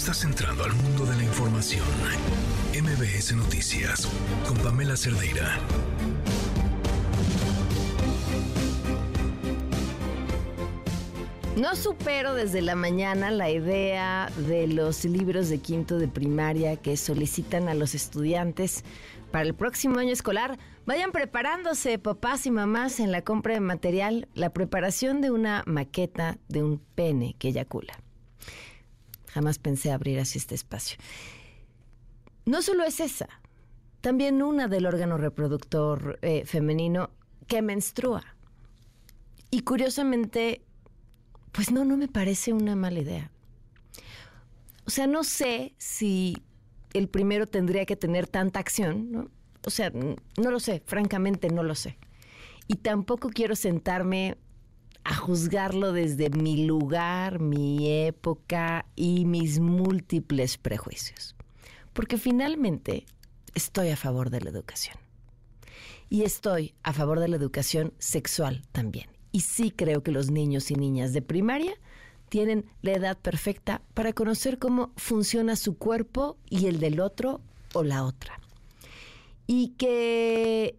Estás entrando al mundo de la información. MBS Noticias con Pamela Cerdeira. No supero desde la mañana la idea de los libros de quinto de primaria que solicitan a los estudiantes para el próximo año escolar. Vayan preparándose, papás y mamás, en la compra de material, la preparación de una maqueta de un pene que eyacula. Jamás pensé abrir así este espacio. No solo es esa, también una del órgano reproductor eh, femenino que menstrua. Y curiosamente, pues no, no me parece una mala idea. O sea, no sé si el primero tendría que tener tanta acción, ¿no? O sea, no lo sé, francamente no lo sé. Y tampoco quiero sentarme a juzgarlo desde mi lugar, mi época y mis múltiples prejuicios. Porque finalmente estoy a favor de la educación. Y estoy a favor de la educación sexual también. Y sí creo que los niños y niñas de primaria tienen la edad perfecta para conocer cómo funciona su cuerpo y el del otro o la otra. Y que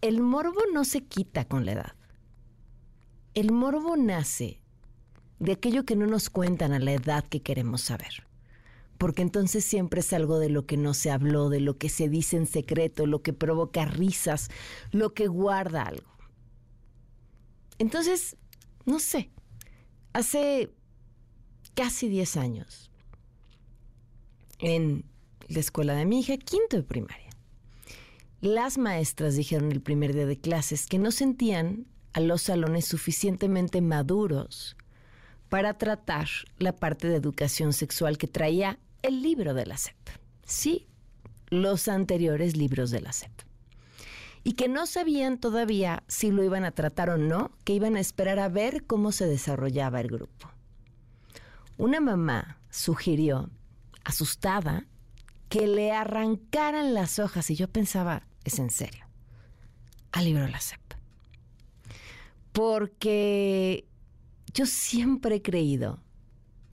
el morbo no se quita con la edad. El morbo nace de aquello que no nos cuentan a la edad que queremos saber. Porque entonces siempre es algo de lo que no se habló, de lo que se dice en secreto, lo que provoca risas, lo que guarda algo. Entonces, no sé, hace casi 10 años, en la escuela de mi hija, quinto de primaria, las maestras dijeron el primer día de clases que no sentían a los salones suficientemente maduros para tratar la parte de educación sexual que traía el libro de la SEP. Sí, los anteriores libros de la SEP. Y que no sabían todavía si lo iban a tratar o no, que iban a esperar a ver cómo se desarrollaba el grupo. Una mamá sugirió, asustada, que le arrancaran las hojas y yo pensaba, es en serio, al libro de la SEP porque yo siempre he creído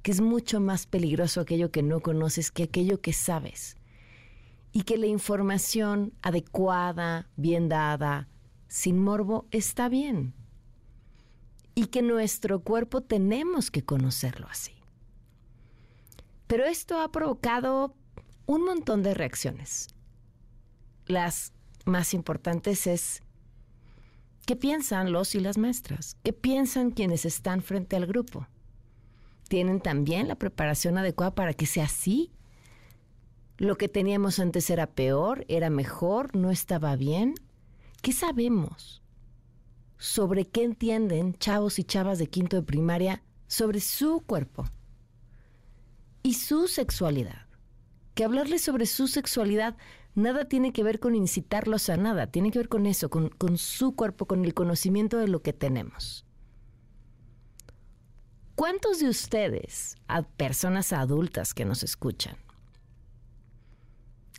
que es mucho más peligroso aquello que no conoces que aquello que sabes. Y que la información adecuada, bien dada, sin morbo, está bien. Y que nuestro cuerpo tenemos que conocerlo así. Pero esto ha provocado un montón de reacciones. Las más importantes es ¿Qué piensan los y las maestras? ¿Qué piensan quienes están frente al grupo? ¿Tienen también la preparación adecuada para que sea así? ¿Lo que teníamos antes era peor, era mejor, no estaba bien? ¿Qué sabemos sobre qué entienden chavos y chavas de quinto de primaria sobre su cuerpo y su sexualidad? Que hablarles sobre su sexualidad nada tiene que ver con incitarlos a nada, tiene que ver con eso, con, su cuerpo, con el conocimiento de lo que tenemos. ¿Cuántos de ustedes, a personas adultas que nos escuchan,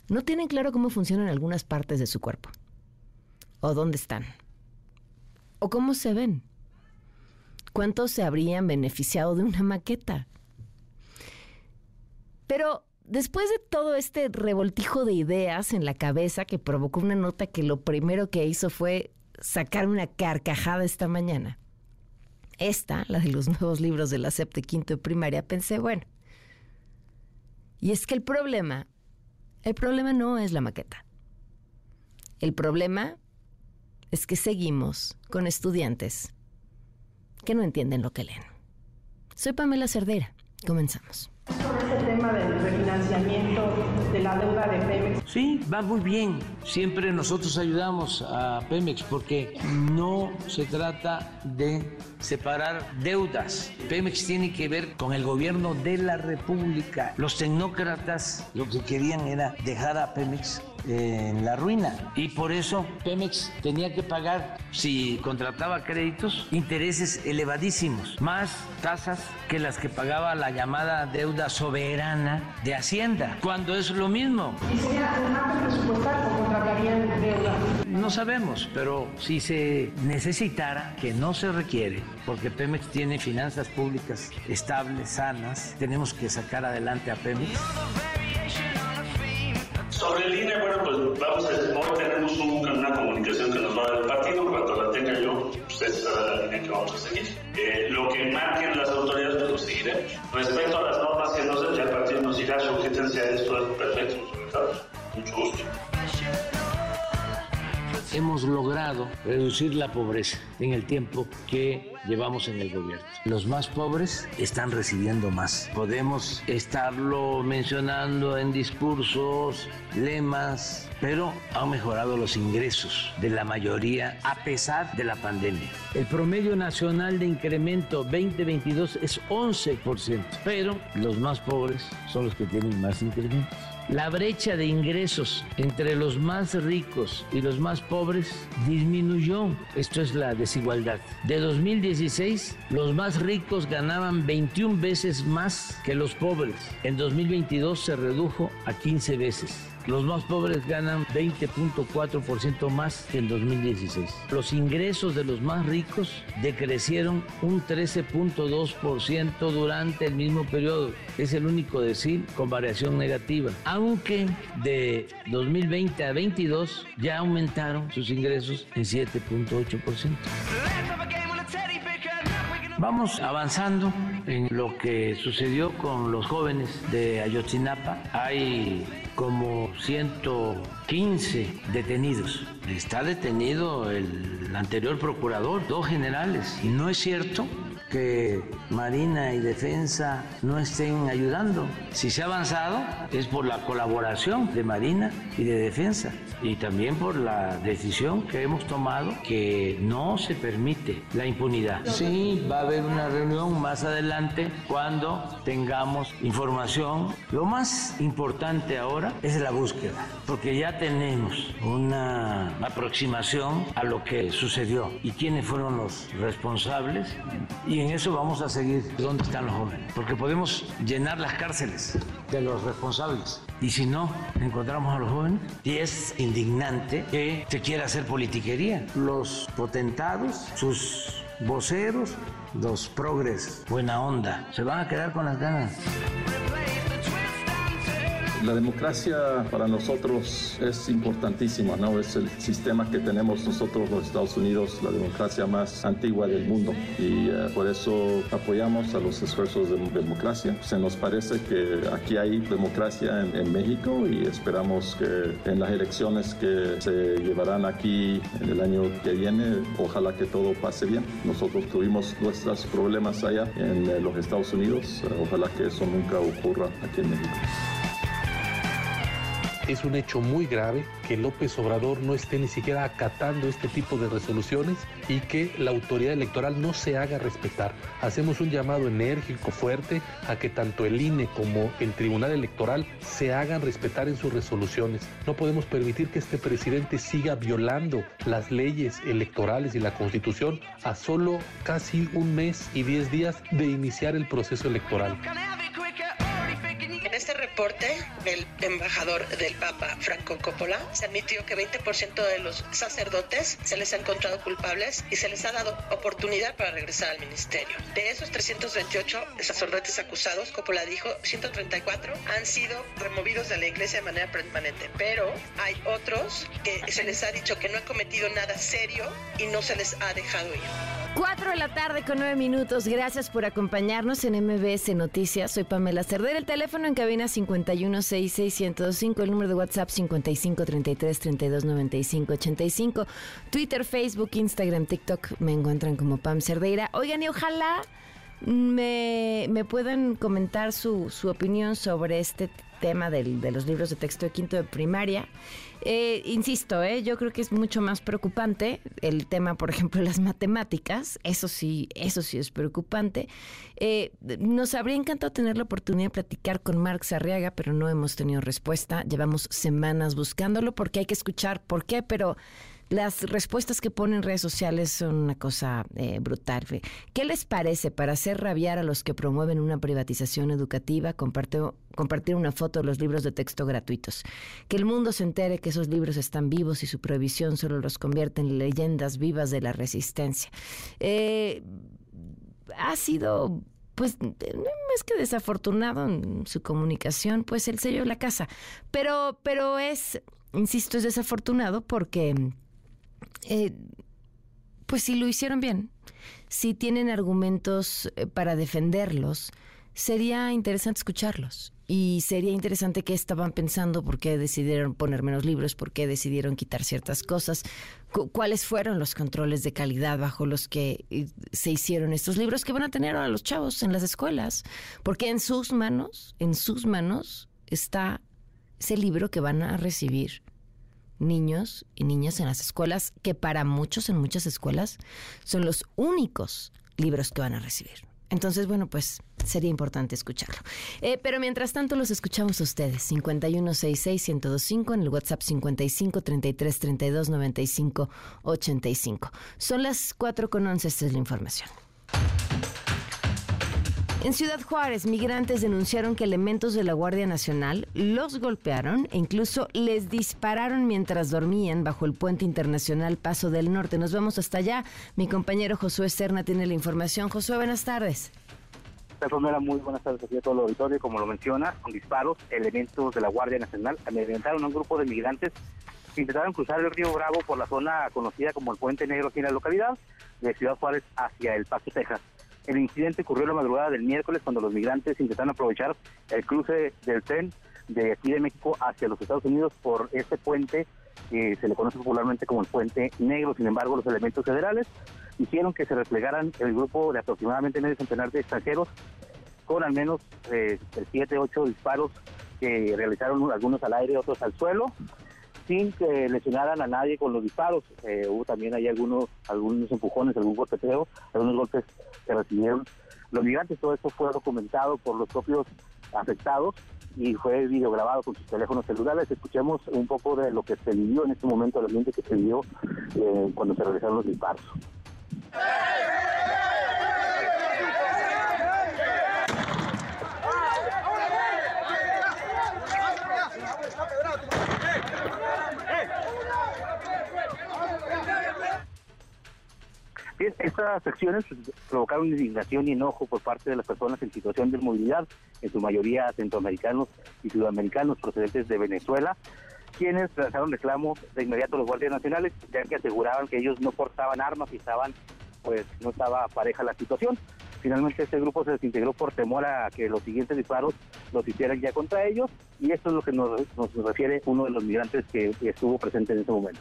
no tienen claro cómo funcionan algunas partes de su cuerpo? ¿O dónde están? ¿O cómo se ven? ¿Cuántos se habrían beneficiado de una maqueta? Pero después de todo este revoltijo de ideas en la cabeza que provocó una nota que lo primero que hizo fue sacar una carcajada esta mañana. Esta, la de los nuevos libros de la SEP quinto de primaria, pensé, bueno. Y es que el problema, el problema no es la maqueta. El problema es que seguimos con estudiantes que no entienden lo que leen. Soy Pamela Cerdera. Comenzamos. Sí, va muy bien. Siempre nosotros ayudamos a Pemex porque no se trata de separar deudas. Pemex tiene que ver con el gobierno de la República. Los tecnócratas lo que querían era dejar a Pemex en la ruina. Y por eso Pemex tenía que pagar, si contrataba créditos, intereses elevadísimos, más tasas que las que pagaba la llamada deuda soberana de Hacienda, cuando es lo mismo. ¿Y sería un presupuestal o contratarían deuda? No sabemos, pero si se necesitara, que no se requiere, porque Pemex tiene finanzas públicas estables, sanas, tenemos que sacar adelante a Pemex. Sobre INE, bueno, pues vamos a, hoy tenemos un- una comunicación que nos va a dar el partido, cuando la tenga yo, pues esa será la línea que vamos a seguir. Eh, lo que marquen las autoridades, pues lo seguiremos. Respecto a las normas que nos den, ya el partido nos dirá, sujétense a esto, es perfecto. Mucho gusto. hemos logrado reducir la pobreza en el tiempo que llevamos en el gobierno. Los más pobres están recibiendo más. Podemos estarlo mencionando en discursos, lemas, pero han mejorado los ingresos de la mayoría a pesar de la pandemia. El promedio nacional de incremento 2022 es 11%, pero los más pobres son los que tienen más incrementos. La brecha de ingresos entre los más ricos y los más pobres disminuyó. Esto es la desigualdad. De 2016, los más ricos ganaban 21 veces más que los pobres. En 2022 se redujo a 15 veces. Los más pobres ganan 20.4% más que en 2016. Los ingresos de los más ricos decrecieron un 13.2% durante el mismo periodo. Es el único decir con variación negativa. Aunque de 2020 a 22 ya aumentaron sus ingresos en 7.8%. Vamos avanzando en lo que sucedió con los jóvenes de Ayotzinapa. Hay como 115 detenidos. Está detenido el anterior procurador, dos generales. Y no es cierto que Marina y Defensa no estén ayudando. Si se ha avanzado es por la colaboración de Marina y de Defensa y también por la decisión que hemos tomado que no se permite la impunidad. Sí, va a haber una reunión más adelante cuando tengamos información. Lo más importante ahora es la búsqueda, porque ya tenemos una aproximación a lo que sucedió y quiénes fueron los responsables y en eso vamos a seguir. Dónde están los jóvenes, porque podemos llenar las cárceles de los responsables. Y si no encontramos a los jóvenes. Y es indignante que se quiera hacer politiquería. Los potentados, sus voceros, los progres, buena onda, se van a quedar con las ganas. La democracia para nosotros es importantísima, ¿no? Es el sistema que tenemos nosotros los Estados Unidos, la democracia más antigua del mundo y eh, por eso apoyamos a los esfuerzos de democracia. Se nos parece que aquí hay democracia en, en México y esperamos que en las elecciones que se llevarán aquí en el año que viene, ojalá que todo pase bien. Nosotros tuvimos nuestros problemas allá en eh, los Estados Unidos, ojalá que eso nunca ocurra aquí en México. Es un hecho muy grave que López Obrador no esté ni siquiera acatando este tipo de resoluciones y que la autoridad electoral no se haga respetar. Hacemos un llamado enérgico, fuerte, a que tanto el INE como el Tribunal Electoral se hagan respetar en sus resoluciones. No podemos permitir que este presidente siga violando las leyes electorales y la Constitución a solo casi un mes y diez días de iniciar el proceso electoral. En este reporte, el embajador del Papa, Franco Coppola, se admitió que 20% de los sacerdotes se les ha encontrado culpables y se les ha dado oportunidad para regresar al ministerio. De esos 328 sacerdotes acusados, Coppola dijo, 134 han sido removidos de la iglesia de manera permanente, pero hay otros que se les ha dicho que no han cometido nada serio y no se les ha dejado ir. 4 de la tarde con 9 minutos. Gracias por acompañarnos en MBS Noticias. Soy Pamela Cerder. El teléfono en cabina 5166125. El número de WhatsApp 5533329585. Twitter, Facebook, Instagram, TikTok me encuentran como Pam Cerdeira. Oigan, y ojalá me, me puedan comentar su, su opinión sobre este tema del, de los libros de texto de quinto de primaria. Eh, insisto, eh, yo creo que es mucho más preocupante el tema, por ejemplo, de las matemáticas. Eso sí, eso sí es preocupante. Eh, nos habría encantado tener la oportunidad de platicar con Marx Arriaga, pero no hemos tenido respuesta. Llevamos semanas buscándolo porque hay que escuchar por qué, pero las respuestas que ponen en redes sociales son una cosa eh, brutal. ¿Qué les parece para hacer rabiar a los que promueven una privatización educativa? Compartir, compartir una foto de los libros de texto gratuitos. Que el mundo se entere que esos libros están vivos y su prohibición solo los convierte en leyendas vivas de la resistencia. Eh, ha sido pues más que desafortunado en su comunicación, pues el sello de la casa. Pero, pero es, insisto, es desafortunado porque eh, pues si lo hicieron bien, si tienen argumentos eh, para defenderlos, sería interesante escucharlos. Y sería interesante qué estaban pensando, por qué decidieron poner menos libros, por qué decidieron quitar ciertas cosas, cuáles fueron los controles de calidad bajo los que eh, se hicieron estos libros que van a tener a los chavos en las escuelas. Porque en sus manos, en sus manos está ese libro que van a recibir niños y niñas en las escuelas, que para muchos en muchas escuelas son los únicos libros que van a recibir. Entonces, bueno, pues sería importante escucharlo. Eh, pero mientras tanto, los escuchamos a ustedes. 5166-1025 en el WhatsApp 55 33 32 95 85. Son las 4 con 11. Esta es la información. En Ciudad Juárez, migrantes denunciaron que elementos de la Guardia Nacional los golpearon e incluso les dispararon mientras dormían bajo el puente internacional Paso del Norte. Nos vamos hasta allá. Mi compañero Josué Serna tiene la información. Josué, buenas tardes. Primera, muy buenas tardes a todo el auditorio. Como lo menciona, con disparos, elementos de la Guardia Nacional amedrentaron a un grupo de migrantes que intentaron cruzar el río Bravo por la zona conocida como el Puente Negro aquí en la localidad de Ciudad Juárez hacia El Paso, Texas. El incidente ocurrió la madrugada del miércoles cuando los migrantes intentaron aprovechar el cruce del tren de aquí de México hacia los Estados Unidos por este puente que se le conoce popularmente como el Puente Negro. Sin embargo, los elementos federales hicieron que se replegaran el grupo de aproximadamente medio centenar de extranjeros con al menos eh, siete, ocho disparos que realizaron algunos al aire, otros al suelo sin que lesionaran a nadie con los disparos. Eh, hubo también ahí algunos, algunos empujones, algún golpeteo, algunos golpes que recibieron los migrantes. Todo esto fue documentado por los propios afectados y fue videograbado con sus teléfonos celulares. Escuchemos un poco de lo que se vivió en este momento, el ambiente que se vivió eh, cuando se realizaron los disparos. Estas acciones provocaron indignación y enojo por parte de las personas en situación de movilidad, en su mayoría centroamericanos y sudamericanos procedentes de Venezuela, quienes realizaron reclamo de inmediato a los guardias nacionales, ya que aseguraban que ellos no portaban armas y estaban, pues no estaba pareja la situación. Finalmente este grupo se desintegró por temor a que los siguientes disparos los hicieran ya contra ellos y esto es lo que nos, nos refiere uno de los migrantes que estuvo presente en ese momento.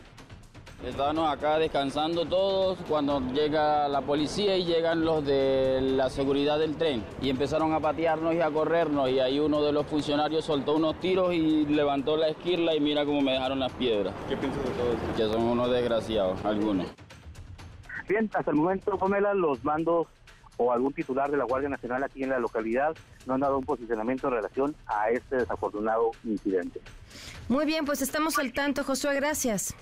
Estábamos acá descansando todos cuando llega la policía y llegan los de la seguridad del tren y empezaron a patearnos y a corrernos y ahí uno de los funcionarios soltó unos tiros y levantó la esquirla y mira cómo me dejaron las piedras. ¿Qué piensas de todo esto? Que son unos desgraciados, algunos. Bien, hasta el momento, Pamela, los mandos o algún titular de la Guardia Nacional aquí en la localidad no han dado un posicionamiento en relación a este desafortunado incidente. Muy bien, pues estamos al tanto, Josué, gracias.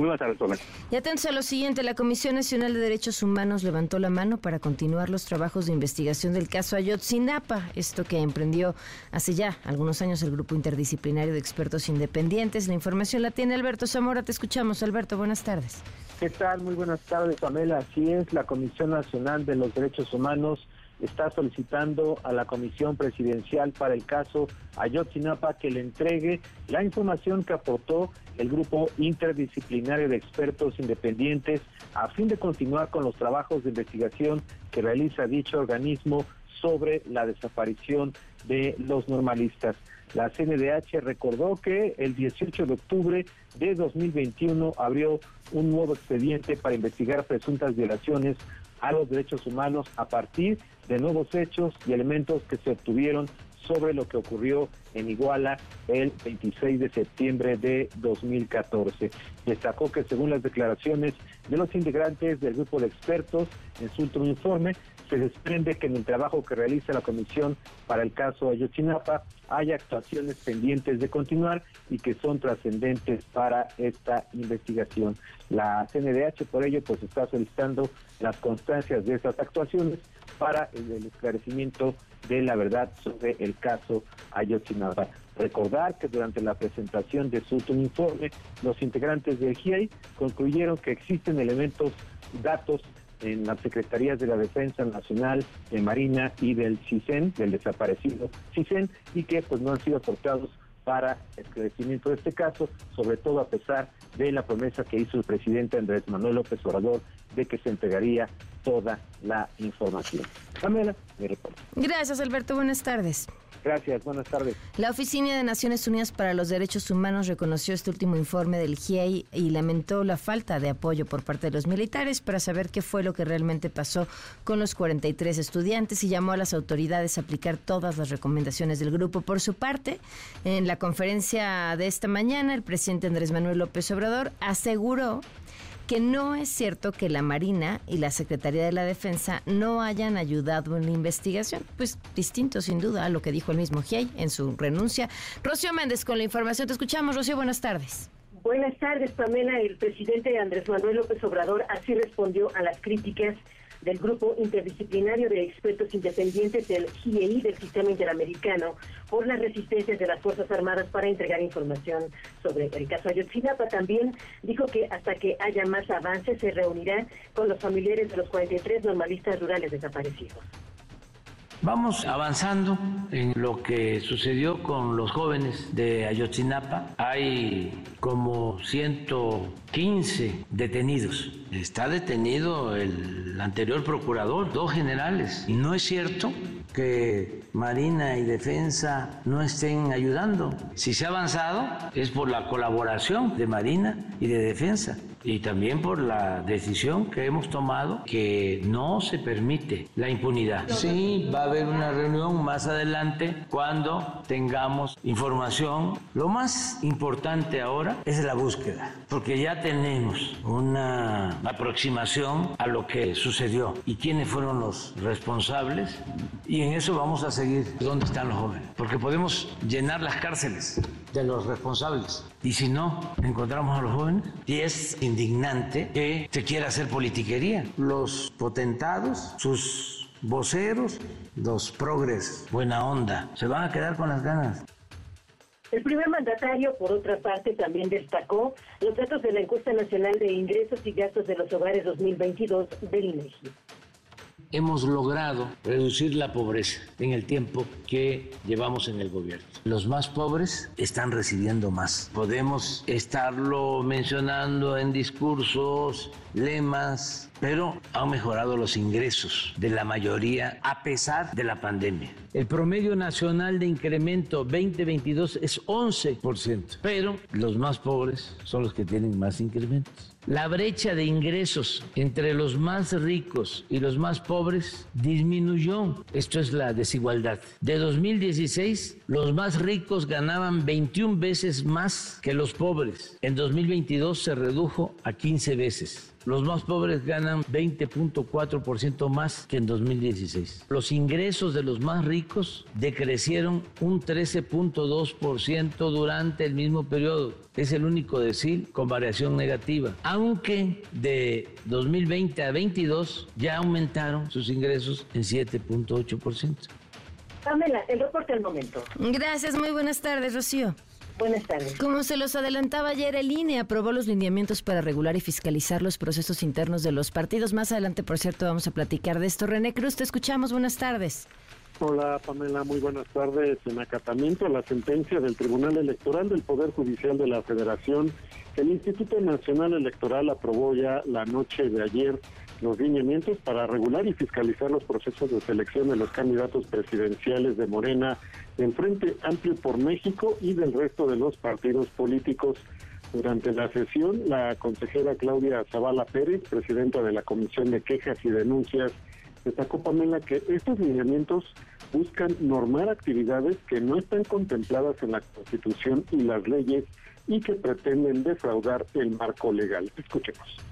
Muy buenas tardes, Y atentos a lo siguiente, la Comisión Nacional de Derechos Humanos levantó la mano para continuar los trabajos de investigación del caso Ayotzinapa, esto que emprendió hace ya algunos años el Grupo Interdisciplinario de Expertos Independientes. La información la tiene Alberto Zamora, te escuchamos. Alberto, buenas tardes. ¿Qué tal? Muy buenas tardes, Pamela. Así es, la Comisión Nacional de los Derechos Humanos está solicitando a la Comisión Presidencial para el caso Ayotzinapa que le entregue la información que aportó el Grupo Interdisciplinario de Expertos Independientes a fin de continuar con los trabajos de investigación que realiza dicho organismo sobre la desaparición de los normalistas. La CNDH recordó que el 18 de octubre de 2021 abrió un nuevo expediente para investigar presuntas violaciones a los derechos humanos a partir de nuevos hechos y elementos que se obtuvieron sobre lo que ocurrió en Iguala el 26 de septiembre de 2014. Destacó que según las declaraciones de los integrantes del grupo de expertos en su último informe, se desprende que en el trabajo que realiza la comisión para el caso Ayotzinapa hay actuaciones pendientes de continuar y que son trascendentes para esta investigación. La CNDH por ello pues está solicitando las constancias de esas actuaciones para el esclarecimiento de la verdad sobre el caso Ayotzinapa. Recordar que durante la presentación de su último informe, los integrantes del GIEI concluyeron que existen elementos, datos en las Secretarías de la Defensa Nacional, de Marina y del CISEN, del desaparecido CISEN, y que pues no han sido aportados para el crecimiento de este caso, sobre todo a pesar de la promesa que hizo el presidente Andrés Manuel López Obrador de que se entregaría toda la información. Pamela, mi reporte. Gracias, Alberto. Buenas tardes. Gracias, buenas tardes. La Oficina de Naciones Unidas para los Derechos Humanos reconoció este último informe del GIEI y lamentó la falta de apoyo por parte de los militares para saber qué fue lo que realmente pasó con los 43 estudiantes y llamó a las autoridades a aplicar todas las recomendaciones del grupo. Por su parte, en la conferencia de esta mañana, el presidente Andrés Manuel López Obrador aseguró que no es cierto que la Marina y la Secretaría de la Defensa no hayan ayudado en la investigación. Pues distinto sin duda a lo que dijo el mismo GIEI en su renuncia. Rocío Méndez con la información. Te escuchamos, Rocío. Buenas tardes. Buenas tardes, Pamela. El presidente Andrés Manuel López Obrador así respondió a las críticas del Grupo Interdisciplinario de Expertos Independientes del GIEI del Sistema Interamericano por las resistencias de las Fuerzas Armadas para entregar información sobre el caso Ayotzinapa. También dijo que hasta que haya más avances se reunirá con los familiares de los 43 normalistas rurales desaparecidos. Vamos avanzando en lo que sucedió con los jóvenes de Ayotzinapa. Hay como 115 detenidos. Está detenido el anterior procurador, dos generales. Y no es cierto que Marina y Defensa no estén ayudando. Si se ha avanzado es por la colaboración de Marina y de Defensa y también por la decisión que hemos tomado que no se permite la impunidad. Sí, va a haber una reunión más adelante cuando tengamos información. Lo más importante ahora es la búsqueda, porque ya tenemos una aproximación a lo que sucedió y quiénes fueron los responsables y en eso vamos a seguir dónde están los jóvenes, porque podemos llenar las cárceles de los responsables y si no encontramos a los jóvenes y es indignante que se quiera hacer politiquería. Los potentados, sus voceros, los progres, buena onda, se van a quedar con las ganas. El primer mandatario, por otra parte, también destacó los datos de la encuesta nacional de ingresos y gastos de los hogares 2022 del INEGI hemos logrado reducir la pobreza en el tiempo que llevamos en el gobierno. Los más pobres están recibiendo más. Podemos estarlo mencionando en discursos, lemas, pero han mejorado los ingresos de la mayoría a pesar de la pandemia. El promedio nacional de incremento 2022 es 11%, pero los más pobres son los que tienen más incrementos. La brecha de ingresos entre los más ricos y los más pobres disminuyó. Esto es la desigualdad. De 2016, los más ricos ganaban 21 veces más que los pobres. En 2022 se redujo a 15 veces. Los más pobres ganan 20.4% más que en 2016. Los ingresos de los más ricos decrecieron un 13.2% durante el mismo periodo. Es el único decir con variación negativa. Aunque de 2020 a 22 ya aumentaron sus ingresos en 7.8%. Pamela, el reporte al momento. Gracias, muy buenas tardes, Rocío. Buenas tardes. Como se los adelantaba ayer, el INE aprobó los lineamientos para regular y fiscalizar los procesos internos de los partidos. Más adelante, por cierto, vamos a platicar de esto. René Cruz, te escuchamos. Buenas tardes. Hola Pamela, muy buenas tardes. En acatamiento a la sentencia del Tribunal Electoral del Poder Judicial de la Federación, el Instituto Nacional Electoral aprobó ya la noche de ayer los lineamientos para regular y fiscalizar los procesos de selección de los candidatos presidenciales de Morena en Frente Amplio por México y del resto de los partidos políticos. Durante la sesión, la consejera Claudia Zavala Pérez, presidenta de la Comisión de Quejas y Denuncias, destacó Pamela que estos lineamientos buscan normar actividades que no están contempladas en la Constitución y las leyes y que pretenden defraudar el marco legal. Escuchemos.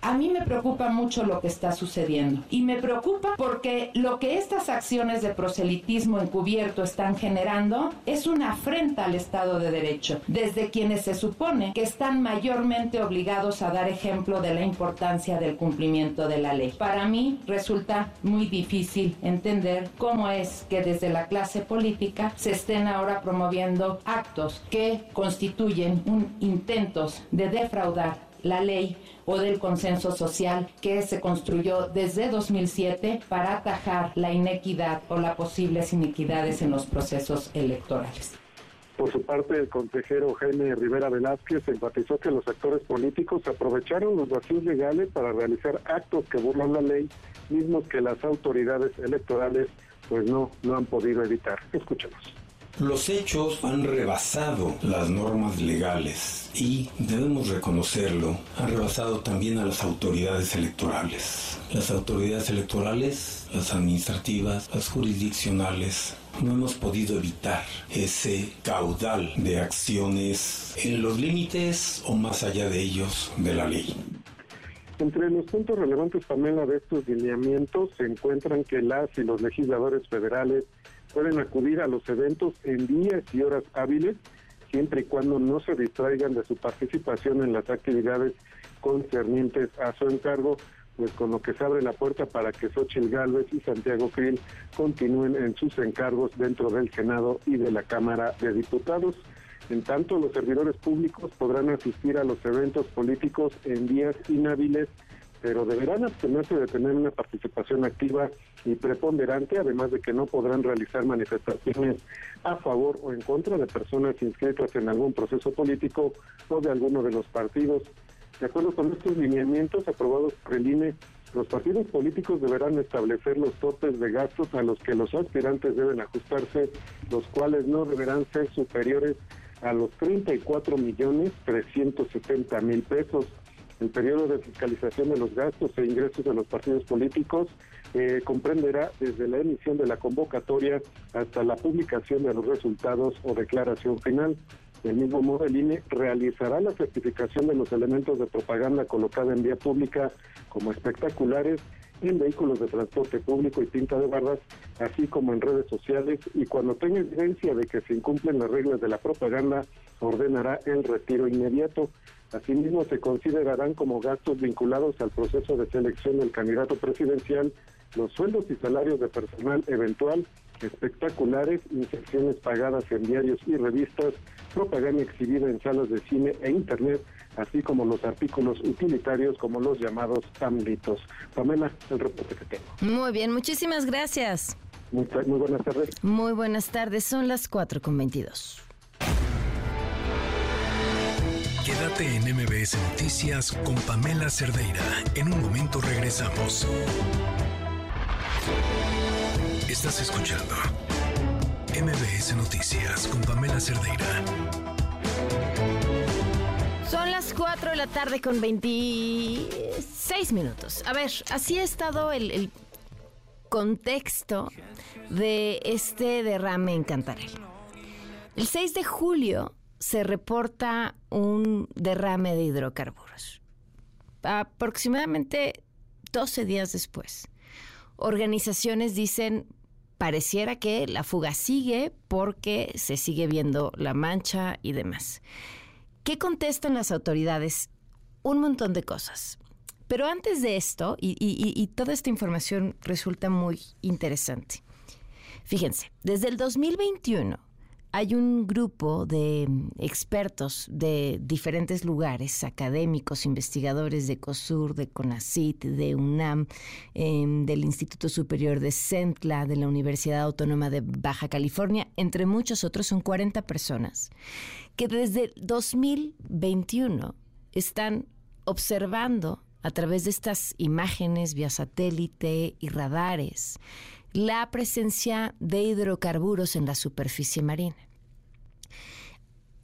A mí me preocupa mucho lo que está sucediendo y me preocupa porque lo que estas acciones de proselitismo encubierto están generando es una afrenta al Estado de Derecho, desde quienes se supone que están mayormente obligados a dar ejemplo de la importancia del cumplimiento de la ley. Para mí resulta muy difícil entender cómo es que desde la clase política se estén ahora promoviendo actos que constituyen intentos de defraudar la ley o del consenso social que se construyó desde 2007 para atajar la inequidad o las posibles inequidades en los procesos electorales. Por su parte, el consejero Jaime Rivera Velázquez enfatizó que los actores políticos aprovecharon los vacíos legales para realizar actos que burlan la ley, mismos que las autoridades electorales pues no, no han podido evitar. Escuchemos. Los hechos han rebasado las normas legales y, debemos reconocerlo, han rebasado también a las autoridades electorales. Las autoridades electorales, las administrativas, las jurisdiccionales, no hemos podido evitar ese caudal de acciones en los límites o más allá de ellos de la ley. Entre los puntos relevantes, Pamela, de estos lineamientos se encuentran que las y los legisladores federales pueden acudir a los eventos en días y horas hábiles, siempre y cuando no se distraigan de su participación en las actividades concernientes a su encargo, pues con lo que se abre la puerta para que Xochitl Gálvez y Santiago Krill continúen en sus encargos dentro del Senado y de la Cámara de Diputados. En tanto, los servidores públicos podrán asistir a los eventos políticos en días inhábiles pero deberán abstenerse de tener una participación activa y preponderante, además de que no podrán realizar manifestaciones a favor o en contra de personas inscritas en algún proceso político o de alguno de los partidos. De acuerdo con estos lineamientos aprobados por el INE, los partidos políticos deberán establecer los topes de gastos a los que los aspirantes deben ajustarse, los cuales no deberán ser superiores a los 34 millones 370 mil pesos. El periodo de fiscalización de los gastos e ingresos de los partidos políticos eh, comprenderá desde la emisión de la convocatoria hasta la publicación de los resultados o declaración final. Del mismo modo, el INE realizará la certificación de los elementos de propaganda colocada en vía pública como espectaculares en vehículos de transporte público y tinta de barras, así como en redes sociales, y cuando tenga evidencia de que se incumplen las reglas de la propaganda, ordenará el retiro inmediato. Asimismo, se considerarán como gastos vinculados al proceso de selección del candidato presidencial los sueldos y salarios de personal eventual, espectaculares, inserciones pagadas en diarios y revistas, propaganda exhibida en salas de cine e internet, así como los artículos utilitarios como los llamados amlitos. Pamela, el reporte que tengo. Muy bien, muchísimas gracias. Muy, muy buenas tardes. Muy buenas tardes, son las 4 con 22. Quédate en MBS Noticias con Pamela Cerdeira. En un momento regresamos. Estás escuchando MBS Noticias con Pamela Cerdeira. Son las 4 de la tarde con 26 minutos. A ver, así ha estado el, contexto de este derrame en Cantarell. El 6 de julio se reporta un derrame de hidrocarburos. Aproximadamente 12 días después, organizaciones dicen, pareciera que la fuga sigue porque se sigue viendo la mancha y demás. ¿Qué contestan las autoridades? Un montón de cosas. Pero antes de esto, y, y, y toda esta información resulta muy interesante. Fíjense, desde el 2021 hay un grupo de expertos de diferentes lugares, académicos, investigadores de COSUR, de CONACIT, de UNAM, eh, del Instituto Superior de CENTLA, de la Universidad Autónoma de Baja California, entre muchos otros, son 40 personas, que desde 2021 están observando a través de estas imágenes vía satélite y radares la presencia de hidrocarburos en la superficie marina.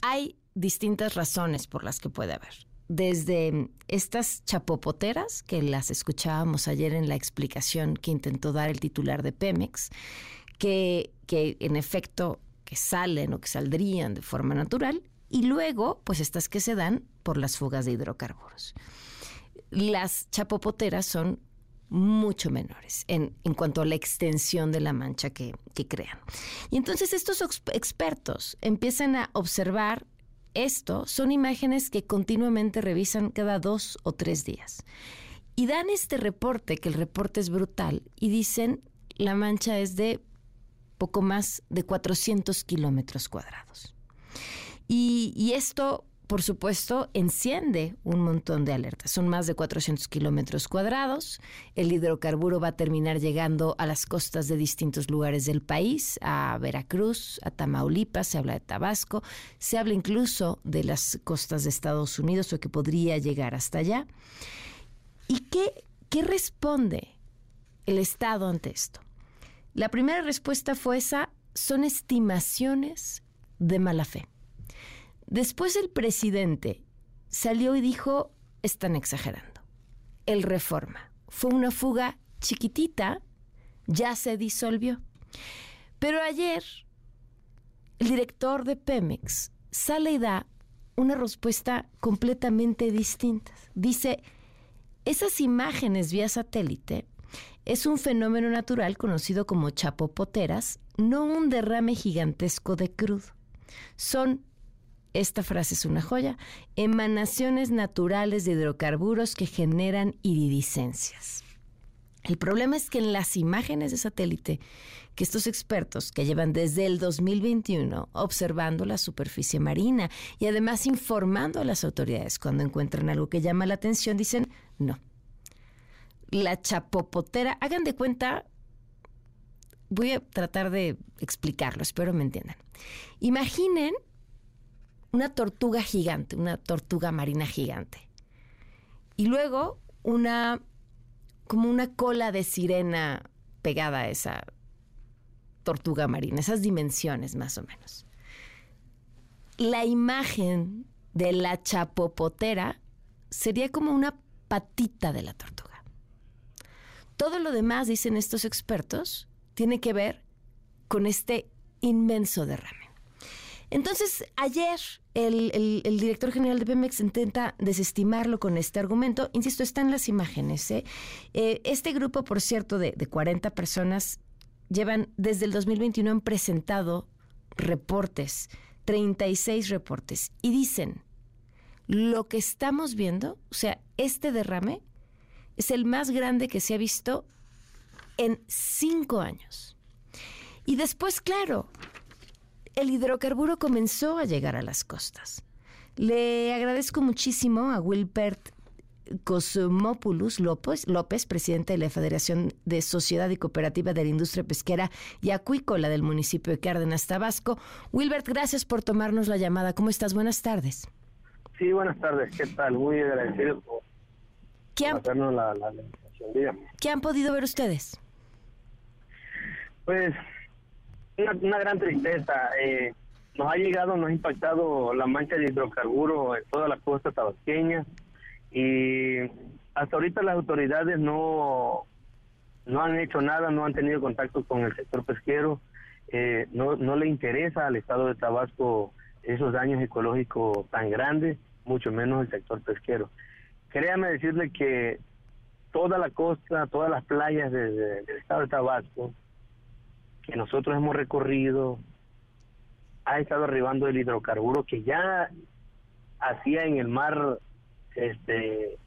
Hay distintas razones por las que puede haber. Desde estas chapopoteras, que las escuchábamos ayer en la explicación que intentó dar el titular de Pemex, que, que en efecto que salen o que saldrían de forma natural, y luego, pues estas que se dan por las fugas de hidrocarburos. Las chapopoteras son mucho menores en, en, cuanto a la extensión de la mancha que, que crean. Y entonces estos expertos empiezan a observar esto, son imágenes que continuamente revisan cada dos o tres días. Y dan este reporte, que el reporte es brutal, y dicen la mancha es de poco más de 400 kilómetros cuadrados. Y, y esto por supuesto, enciende un montón de alertas. Son más de 400 kilómetros cuadrados. El hidrocarburo va a terminar llegando a las costas de distintos lugares del país, a Veracruz, a Tamaulipas, se habla de Tabasco, se habla incluso de las costas de Estados Unidos o que podría llegar hasta allá. ¿Y qué, qué responde el Estado ante esto? La primera respuesta fue esa, son estimaciones de mala fe. Después el presidente salió y dijo, están exagerando. El reforma fue una fuga chiquitita, ya se disolvió. Pero ayer el director de Pemex sale y da una respuesta completamente distinta. Dice, esas imágenes vía satélite es un fenómeno natural conocido como chapopoteras, no un derrame gigantesco de crudo. Son esta frase es una joya, emanaciones naturales de hidrocarburos que generan iridiscencias. El problema es que en las imágenes de satélite que estos expertos que llevan desde el 2021 observando la superficie marina y además informando a las autoridades cuando encuentran algo que llama la atención, dicen no. La chapopotera, hagan de cuenta, voy a tratar de explicarlo, espero me entiendan. Imaginen una tortuga gigante, una tortuga marina gigante. Y luego una, como una cola de sirena pegada a esa tortuga marina, esas dimensiones más o menos. La imagen de la chapopotera sería como una patita de la tortuga. Todo lo demás, dicen estos expertos, tiene que ver con este inmenso derrame. Entonces, ayer el, director general de Pemex intenta desestimarlo con este argumento. Insisto, están las imágenes. ¿eh? Eh, este grupo, por cierto, de, de 40 personas, llevan desde el 2021 han presentado reportes, 36 reportes, y dicen, lo que estamos viendo, o sea, este derrame es el más grande que se ha visto en cinco años. Y después, claro, el hidrocarburo comenzó a llegar a las costas. Le agradezco muchísimo a Wilbert Cosmopoulos López, López, presidente de la Federación de Sociedad y Cooperativa de la Industria Pesquera y Acuícola del municipio de Cárdenas, Tabasco. Wilbert, gracias por tomarnos la llamada. ¿Cómo estás? Buenas tardes. Sí, buenas tardes. ¿Qué tal? Muy agradecido por, ¿Qué han, la, la, ¿Qué han podido ver ustedes? Pues una, gran tristeza. Eh, nos ha llegado, nos ha impactado la mancha de hidrocarburo en toda la costa tabasqueña y hasta ahorita las autoridades no, no han hecho nada, no han tenido contacto con el sector pesquero, eh, no, no le interesa al estado de Tabasco esos daños ecológicos tan grandes, mucho menos el sector pesquero. Créame decirle que toda la costa, todas las playas del estado de Tabasco, que nosotros hemos recorrido ha estado arribando el hidrocarburo que ya hacía en el mar este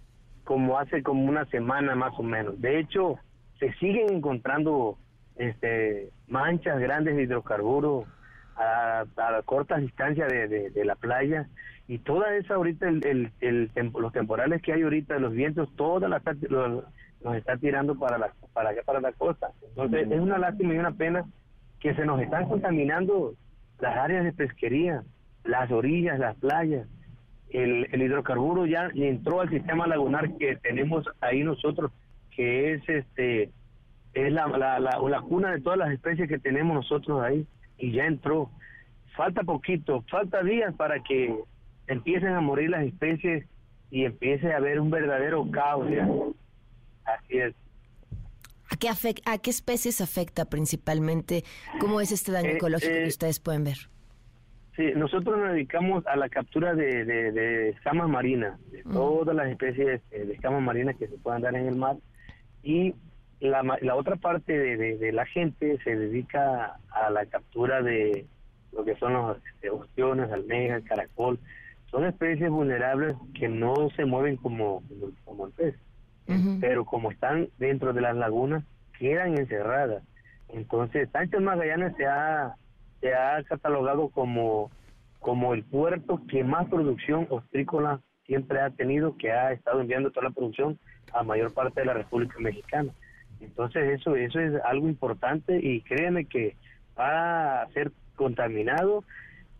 como hace como una semana más o menos. De hecho, se siguen encontrando este manchas grandes de hidrocarburo a, a cortas distancias de, la playa y toda esa ahorita el, el, los temporales que hay ahorita los vientos toda la nos está tirando para la para allá para la costa. Entonces es una lástima y una pena que se nos están contaminando las áreas de pesquería las orillas las playas. El, el hidrocarburo ya entró al sistema lagunar que tenemos ahí nosotros que es este es la, la, la, la cuna de todas las especies que tenemos nosotros ahí y ya entró. Falta poquito falta días para que empiecen a morir las especies y empiece a haber un verdadero caos. Así es. ¿A qué, ¿A qué especies afecta principalmente? ¿Cómo es este daño Eh, ecológico eh, que ustedes pueden ver? Sí, nosotros nos dedicamos a la captura de, de, de escamas marinas, de todas las especies eh, de escamas marinas que se puedan dar en el mar. Y la, la otra parte de, la gente se dedica a la captura de lo que son los este, ostiones, almejas, caracol. Son especies vulnerables que no se mueven como, como el pez, pero como están dentro de las lagunas, quedan encerradas. Entonces, Sánchez Magallanes se ha, se ha catalogado como, como el puerto que más producción ostrícola siempre ha tenido, que ha estado enviando toda la producción a mayor parte de la República Mexicana. Entonces, eso, eso es algo importante y créanme que va a ser contaminado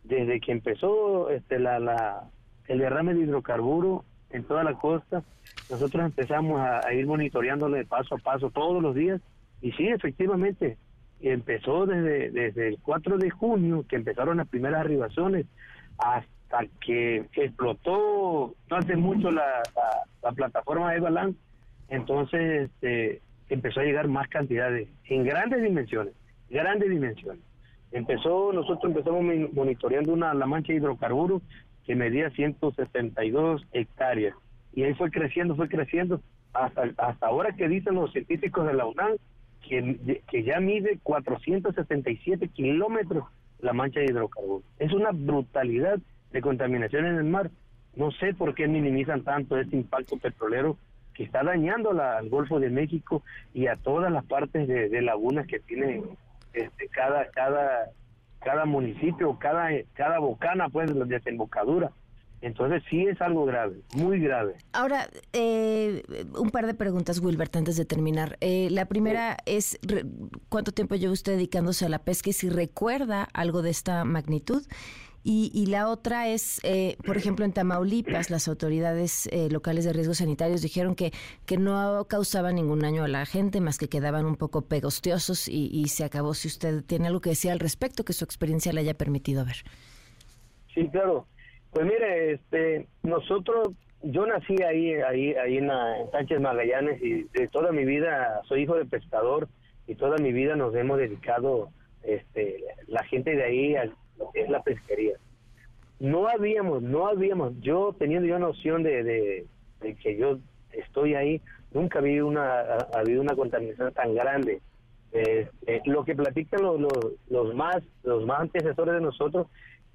desde que empezó este, la, la, el derrame de hidrocarburo en toda la costa. Nosotros empezamos a, ir monitoreándolo de paso a paso todos los días y sí, efectivamente, empezó desde, desde el 4 de junio, que empezaron las primeras arribaciones, hasta que explotó no hace mucho la, la, la plataforma de Balán, entonces este, empezó a llegar más cantidades, en grandes dimensiones, grandes dimensiones. Empezó, nosotros empezamos mon- monitoreando una la mancha de hidrocarburos que medía 162 hectáreas y ahí fue creciendo, fue creciendo hasta hasta ahora que dicen los científicos de la UNAM que, que ya mide 477 kilómetros la mancha de hidrocarburos. Es una brutalidad de contaminación en el mar. No sé por qué minimizan tanto este impacto petrolero que está dañando la- al Golfo de México y a todas las partes de, de lagunas que tiene este, cada cada cada municipio, cada cada bocana, pues, la desembocadura. Entonces sí es algo grave, muy grave. Ahora, eh, un par de preguntas, Wilbert, antes de terminar. Eh, la primera es, ¿cuánto tiempo lleva usted dedicándose a la pesca y si recuerda algo de esta magnitud? Y, y la otra es, eh, por ejemplo, en Tamaulipas, las autoridades eh, locales de riesgos sanitarios dijeron que, que no causaba ningún daño a la gente, más que quedaban un poco pegostiosos y, y se acabó. Si usted tiene algo que decir al respecto, que su experiencia le haya permitido ver. Sí, claro. Pues mire, este, nosotros, yo nací ahí, ahí, ahí en, la- Sánchez Magallanes y de toda mi vida soy hijo de pescador y toda mi vida nos hemos dedicado, este, la gente de ahí a lo que es la pesquería. No habíamos, no habíamos, yo teniendo yo noción de, de, de que yo estoy ahí, nunca había una, ha habido una contaminación tan grande. Este, lo que platican los, los, más los más antecesores de nosotros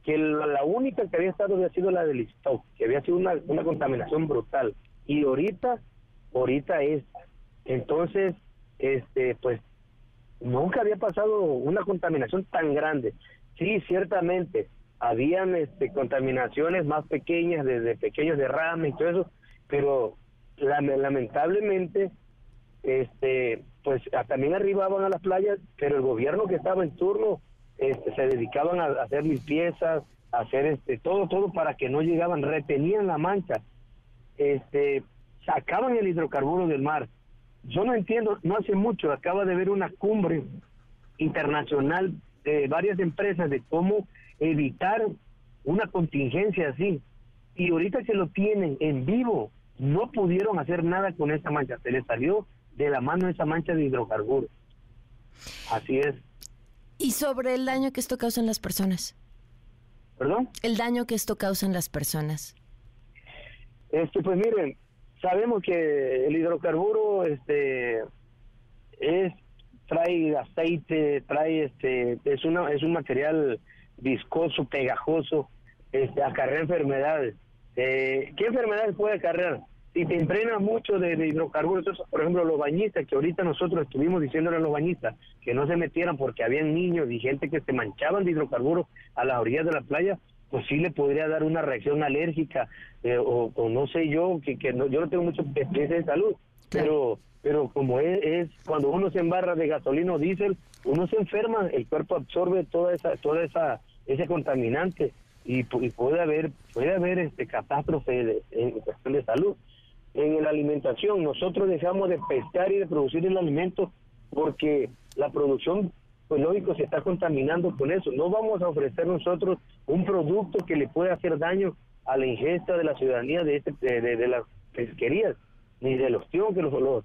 que la, única que había estado había sido la del stock, que había sido una, una contaminación brutal. Y ahorita, ahorita es. Entonces, este, pues, nunca había pasado una contaminación tan grande. Sí, ciertamente, habían este, contaminaciones más pequeñas, desde pequeños derrames y todo eso, pero lame- lamentablemente, este, pues a- también arribaban a las playas, pero el gobierno que estaba en turno este, se dedicaban a, a hacer limpiezas, a hacer este, todo, todo para que no llegaban, retenían la mancha, este, sacaban el hidrocarburo del mar. Yo no entiendo, no hace mucho acaba de ver una cumbre internacional de varias empresas de cómo evitar una contingencia así. Y ahorita que lo tienen en vivo, no pudieron hacer nada con esa mancha. Se les salió de la mano esa mancha de hidrocarburos. Así es. Y sobre el daño que esto causa en las personas. ¿Perdón? El daño que esto causa en las personas. Este, pues miren, sabemos que el hidrocarburo, este, es trae aceite, trae este, es una, es un material viscoso, pegajoso, este, acarrea enfermedades. Eh, ¿Qué enfermedades puede acarrear? Si te impregnas mucho de, de hidrocarburos, entonces, por ejemplo, los bañistas, que ahorita nosotros estuvimos diciéndole a los bañistas que no se metieran porque habían niños y gente que se manchaban de hidrocarburos a las orillas de la playa, pues sí le podría dar una reacción alérgica eh, o, o no sé yo, que, que no- yo no tengo mucha experiencia de salud, pero pero como es, cuando uno se embarra de gasolina o diésel, uno se enferma, el cuerpo absorbe toda esa toda esa ese contaminante y, pu- y puede haber puede haber este catástrofe de- en cuestión de salud. En la alimentación nosotros dejamos de pescar y de producir el alimento porque la producción pues lógico se está contaminando con eso. No vamos a ofrecer nosotros un producto que le pueda hacer daño a la ingesta de la ciudadanía de, este, de, las pesquerías, ni de los tíos, que los, los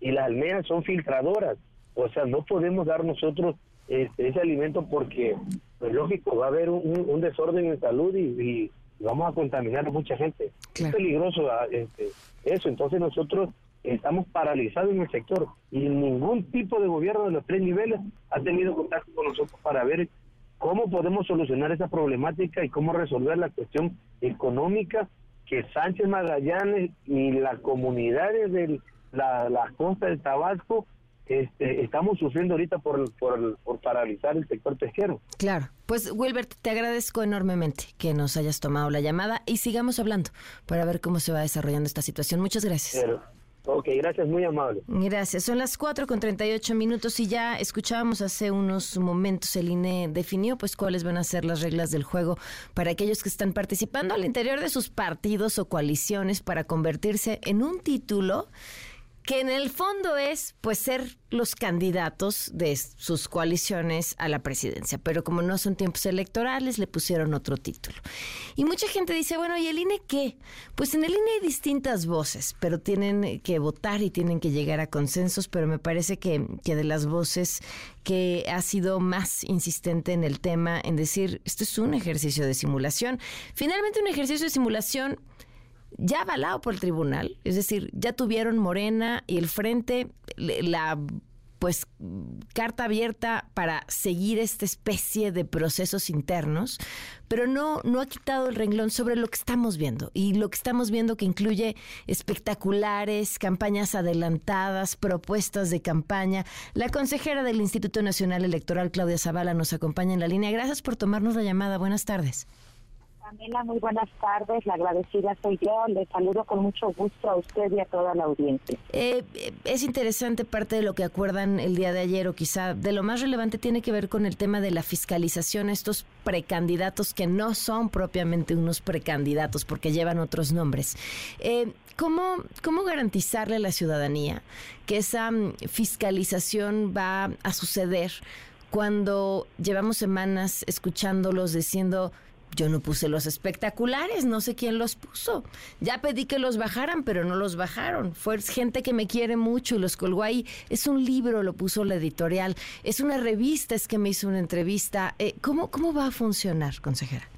y las almejas son filtradoras. O sea, no podemos dar nosotros este, ese alimento porque, pues lógico, va a haber un, desorden en salud y, vamos a contaminar a mucha gente. Es peligroso ah, este, eso. Entonces nosotros estamos paralizados en el sector y ningún tipo de gobierno de los tres niveles ha tenido contacto con nosotros para ver cómo podemos solucionar esa problemática y cómo resolver la cuestión económica que Sánchez Magallanes y las comunidades de la, la costa del Tabasco este, estamos sufriendo ahorita por, por, por, paralizar el sector pesquero. Claro, pues Wilbert, te agradezco enormemente que nos hayas tomado la llamada y sigamos hablando para ver cómo se va desarrollando esta situación. Muchas gracias. Ok, gracias, muy amable. Gracias. Son las 4 con 38 minutos y ya escuchábamos hace unos momentos el INE definió pues cuáles van a ser las reglas del juego para aquellos que están participando al interior de sus partidos o coaliciones para convertirse en un título que en el fondo es pues ser los candidatos de sus coaliciones a la presidencia, pero como no son tiempos electorales le pusieron otro título. Y mucha gente dice, bueno, ¿y el INE qué? Pues en el INE hay distintas voces, pero tienen que votar y tienen que llegar a consensos, pero me parece que, que de las voces que ha sido más insistente en el tema, en decir, esto es un ejercicio de simulación, finalmente un ejercicio de simulación ya avalado por el tribunal, es decir, ya tuvieron Morena y el Frente la pues carta abierta para seguir esta especie de procesos internos, pero no, no ha quitado el renglón sobre lo que estamos viendo. Y lo que estamos viendo que incluye espectaculares, campañas adelantadas, propuestas de campaña. La consejera del Instituto Nacional Electoral, Claudia Zavala, nos acompaña en la línea. Gracias por tomarnos la llamada. Buenas tardes. Pamela, muy buenas tardes. La agradecida soy yo. Le saludo con mucho gusto a usted y a toda la audiencia. Eh, es interesante parte de lo que acuerdan el día de ayer, o quizá de lo más relevante tiene que ver con el tema de la fiscalización, estos precandidatos que no son propiamente unos precandidatos porque llevan otros nombres. Eh, ¿cómo, ¿Cómo garantizarle a la ciudadanía que esa mm, fiscalización va a suceder cuando llevamos semanas escuchándolos diciendo yo no puse los espectaculares, no sé quién los puso. Ya pedí que los bajaran, pero no los bajaron. Fue gente que me quiere mucho y los colgó ahí. Es un libro, lo puso la editorial. Es una revista, es que me hizo una entrevista. Eh, ¿cómo, ¿Cómo va a funcionar, consejera?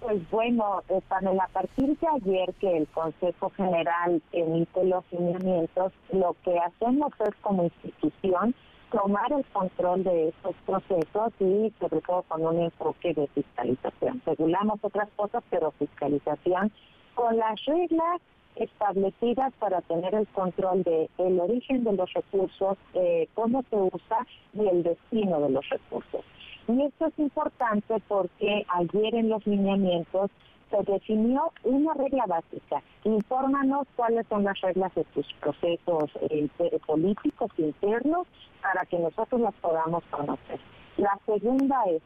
Pues bueno, eh, a partir de ayer que el Consejo General emite los lineamientos, lo que hacemos es como institución tomar el control de estos procesos y sobre todo con un enfoque de fiscalización. Regulamos otras cosas, pero fiscalización con las reglas establecidas para tener el control de el origen de los recursos, eh, cómo se usa y el destino de los recursos. Y esto es importante porque ayer en los lineamientos se definió una regla básica. Infórmanos cuáles son las reglas de tus procesos eh, políticos internos para que nosotros las podamos conocer. La segunda es,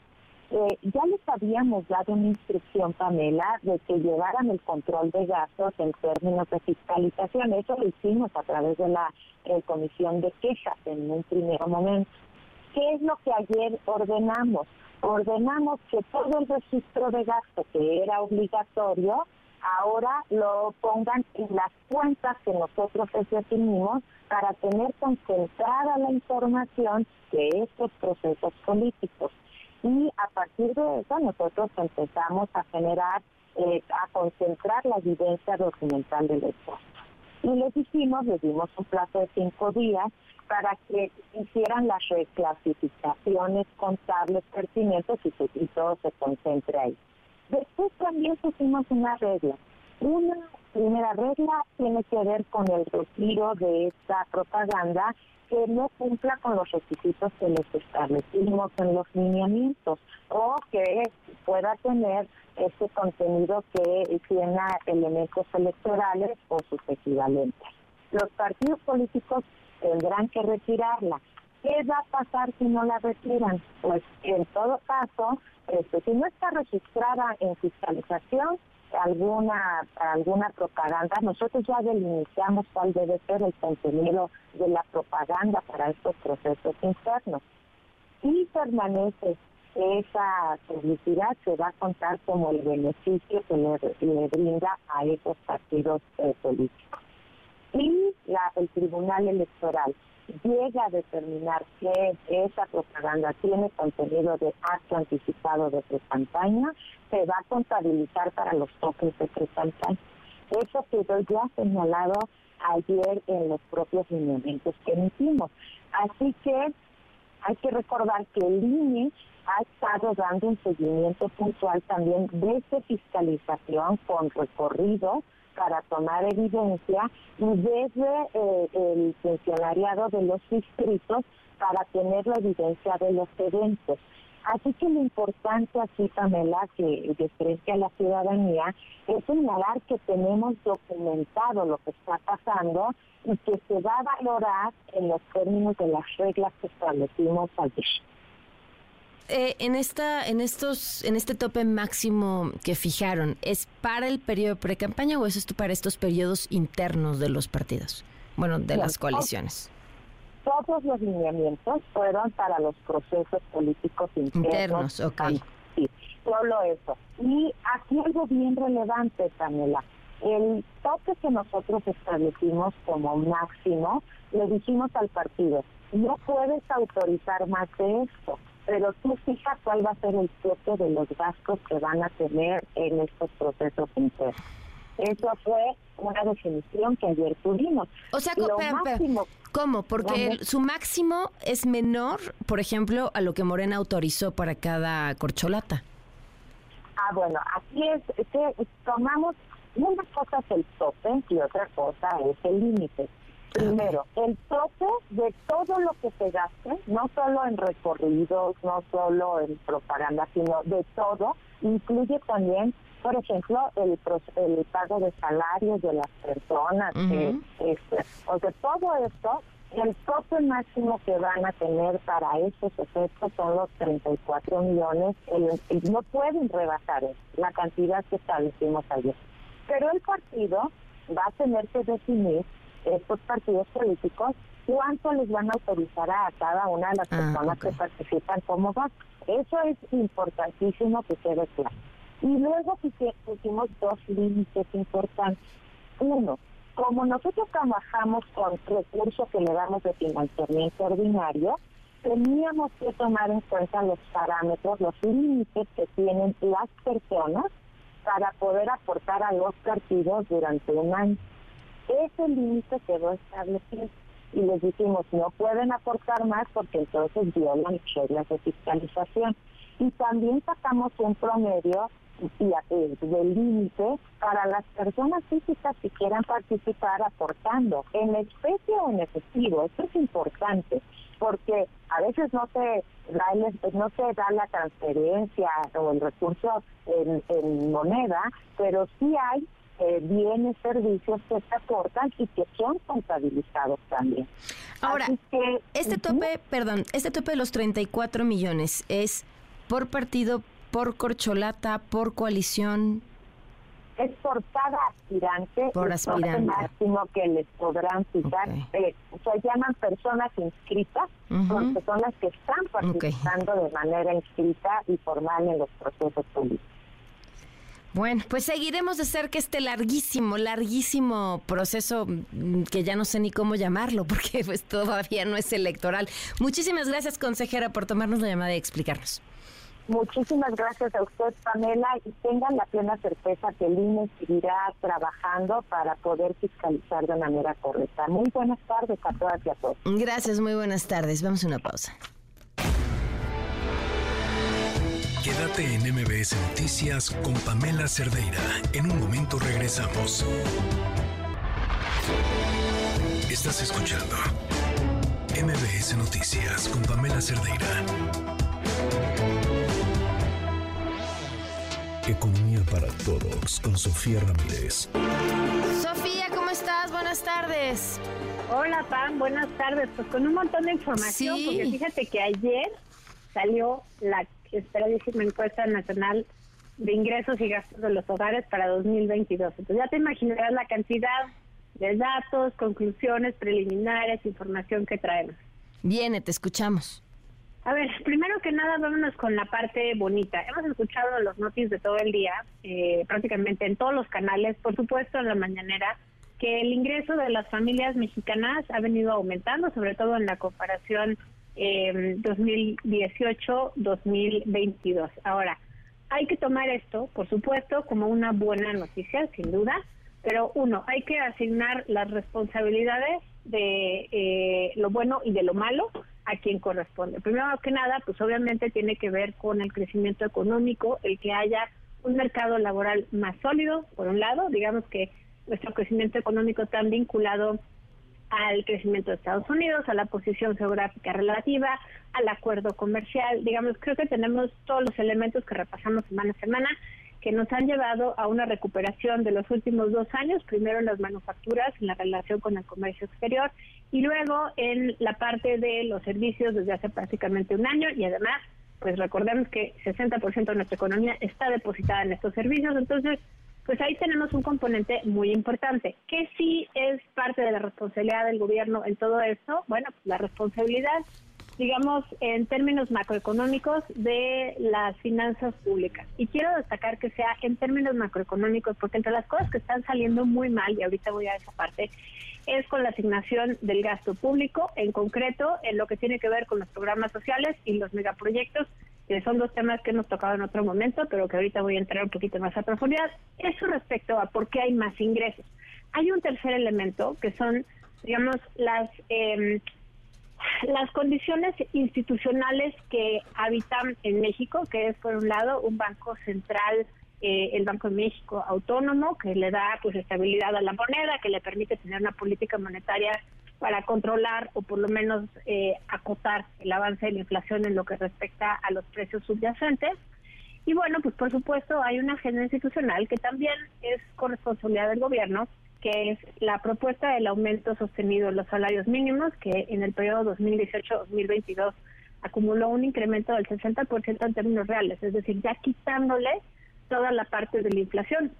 eh, ya les habíamos dado una instrucción, Pamela, de que llevaran el control de gastos en términos de fiscalización. Eso lo hicimos a través de la eh, comisión de quejas en un primer momento. ¿Qué es lo que ayer ordenamos? Ordenamos que todo el registro de gasto que era obligatorio, ahora lo pongan en las cuentas que nosotros definimos para tener concentrada la información de estos procesos políticos. Y a partir de eso nosotros empezamos a generar, eh, a concentrar la evidencia documental del Estado. Y les dijimos, les dimos un plazo de cinco días para que hicieran las reclasificaciones contables pertinentes y, todo se concentre ahí. Después también pusimos una regla. Una primera regla tiene que ver con el retiro de esta propaganda que no cumpla con los requisitos que les establecimos en los lineamientos o que pueda tener ese contenido que tiene elementos electorales o sus equivalentes. Los partidos políticos tendrán que retirarla. ¿Qué va a pasar si no la retiran? Pues en todo caso, este, si no está registrada en fiscalización, alguna alguna propaganda, nosotros ya delimitamos cuál debe ser el contenido de la propaganda para estos procesos internos. Y permanece esa publicidad se va a contar como el beneficio que le, brinda a esos partidos eh, políticos. Y el Tribunal Electoral llega a determinar que esa propaganda tiene contenido de acto anticipado de pre-campaña, se va a contabilizar para los toques de pre-campaña. Eso quedó ya señalado ayer en los propios lineamientos que emitimos. Así que hay que recordar que el INE ha estado dando un seguimiento puntual también desde fiscalización con recorrido para tomar evidencia y desde eh, el funcionariado de los distritos para tener la evidencia de los eventos. Así que lo importante aquí, Pamela, que de frente a la ciudadanía, es señalar que tenemos documentado lo que está pasando y que se va a valorar en los términos de las reglas que establecimos ayer. Eh, en esta, en estos, en este tope máximo que fijaron, ¿es para el periodo de pre-campaña o es esto para estos periodos internos de los partidos? Bueno, de las coaliciones. Todos los lineamientos fueron para los procesos políticos internos. Internos, ok. Sí, solo eso. Y aquí algo bien relevante, Pamela. El tope que nosotros establecimos como máximo, le dijimos al partido, no puedes autorizar más de esto pero tú fija cuál va a ser el tope de los gastos que van a tener en estos procesos internos. Eso fue una definición que ayer tuvimos. O sea, ¿cómo? Porque su máximo es menor, por ejemplo, a lo que Morena autorizó para cada corcholata. Ah, bueno, aquí es que tomamos, una cosa es el tope y otra cosa es el límite. Primero, el tope de todo lo que se gaste, no solo en recorridos, no solo en propaganda, sino de todo, incluye también, por ejemplo, el, el pago de salarios de las personas. este, o sea, todo esto, el tope máximo que van a tener para esos efectos son los 34 millones. y no pueden rebasar la cantidad que establecimos ayer. Pero el partido va a tener que definir estos partidos políticos cuánto les van a autorizar a cada una de las ah, personas que participan como votos. Eso es importantísimo que quede claro. Y luego pusimos dos límites importantes. Uno, como nosotros trabajamos con recursos que le damos de financiamiento ordinario, teníamos que tomar en cuenta los parámetros, los límites que tienen las personas para poder aportar a los partidos durante un año. Ese límite quedó establecido y les dijimos no pueden aportar más porque entonces violan reglas de fiscalización. Y también sacamos un promedio de límite para las personas físicas que quieran participar aportando en especie o en efectivo. Esto es importante porque a veces no se da, no se da la transferencia o el recurso en moneda, pero sí hay eh, bienes, servicios que se aportan y que son contabilizados también. Ahora, este tope, perdón, este tope de los 34 millones es por partido, por corcholata, por coalición. Es por cada aspirante, por aspirante. el máximo que les podrán citar. Eh, se llaman personas inscritas, son las que están participando de manera inscrita y formal en los procesos políticos. Bueno, pues seguiremos de cerca este larguísimo, larguísimo proceso mm, que ya no sé ni cómo llamarlo porque pues todavía no es electoral. Muchísimas gracias, consejera, por tomarnos la llamada y explicarnos. Muchísimas gracias a usted, Pamela, y tengan la plena certeza que el INE seguirá trabajando para poder fiscalizar de manera correcta. Muy buenas tardes a todas y a todos. Gracias, muy buenas tardes. Vamos a una pausa. Quédate en MBS Noticias con Pamela Cerdeira. En un momento regresamos. Estás escuchando MBS Noticias con Pamela Cerdeira. Economía para todos con Sofía Ramírez. Sofía, ¿cómo estás? Buenas tardes. Hola, Pam, buenas tardes. Pues con un montón de información, porque fíjate que ayer salió la esperadísima encuesta nacional de ingresos y gastos de los hogares para 2022. Entonces ya te imaginarás la cantidad de datos, conclusiones preliminares, información que traemos. Viene, te escuchamos. A ver, primero que nada, vámonos con la parte bonita. Hemos escuchado los noticias de todo el día, eh, prácticamente en todos los canales, por supuesto en la mañanera, que el ingreso de las familias mexicanas ha venido aumentando, sobre todo en la comparación eh, 2018-2022. Ahora, hay que tomar esto, por supuesto, como una buena noticia, sin duda, pero uno, hay que asignar las responsabilidades de eh, lo bueno y de lo malo a quien corresponde. Primero que nada, pues obviamente tiene que ver con el crecimiento económico, el que haya un mercado laboral más sólido, por un lado, digamos que nuestro crecimiento económico está vinculado al crecimiento de Estados Unidos, a la posición geográfica relativa, al acuerdo comercial. Digamos, creo que tenemos todos los elementos que repasamos semana a semana que nos han llevado a una recuperación de los últimos dos años, primero en las manufacturas, en la relación con el comercio exterior, y luego en la parte de los servicios desde hace prácticamente un año, y además, pues recordemos que 60% de nuestra economía está depositada en estos servicios, entonces pues ahí tenemos un componente muy importante. que sí es parte de la responsabilidad del gobierno en todo esto? Bueno, pues la responsabilidad, digamos, en términos macroeconómicos de las finanzas públicas. Y quiero destacar que sea en términos macroeconómicos, porque entre las cosas que están saliendo muy mal, y ahorita voy a esa parte, es con la asignación del gasto público, en concreto en lo que tiene que ver con los programas sociales y los megaproyectos que son dos temas que hemos tocado en otro momento, pero que ahorita voy a entrar un poquito más a profundidad. Eso respecto a por qué hay más ingresos. Hay un tercer elemento que son, digamos, las eh, las condiciones institucionales que habitan en México, que es por un lado un banco central, eh, el Banco de México autónomo, que le da pues estabilidad a la moneda, que le permite tener una política monetaria para controlar o por lo menos eh, acotar el avance de la inflación en lo que respecta a los precios subyacentes. Y bueno, pues por supuesto hay una agenda institucional que también es corresponsabilidad del gobierno, que es la propuesta del aumento sostenido de los salarios mínimos, que en el periodo 2018-2022 acumuló un incremento del 60% en términos reales, es decir, ya quitándole toda la parte de la inflación.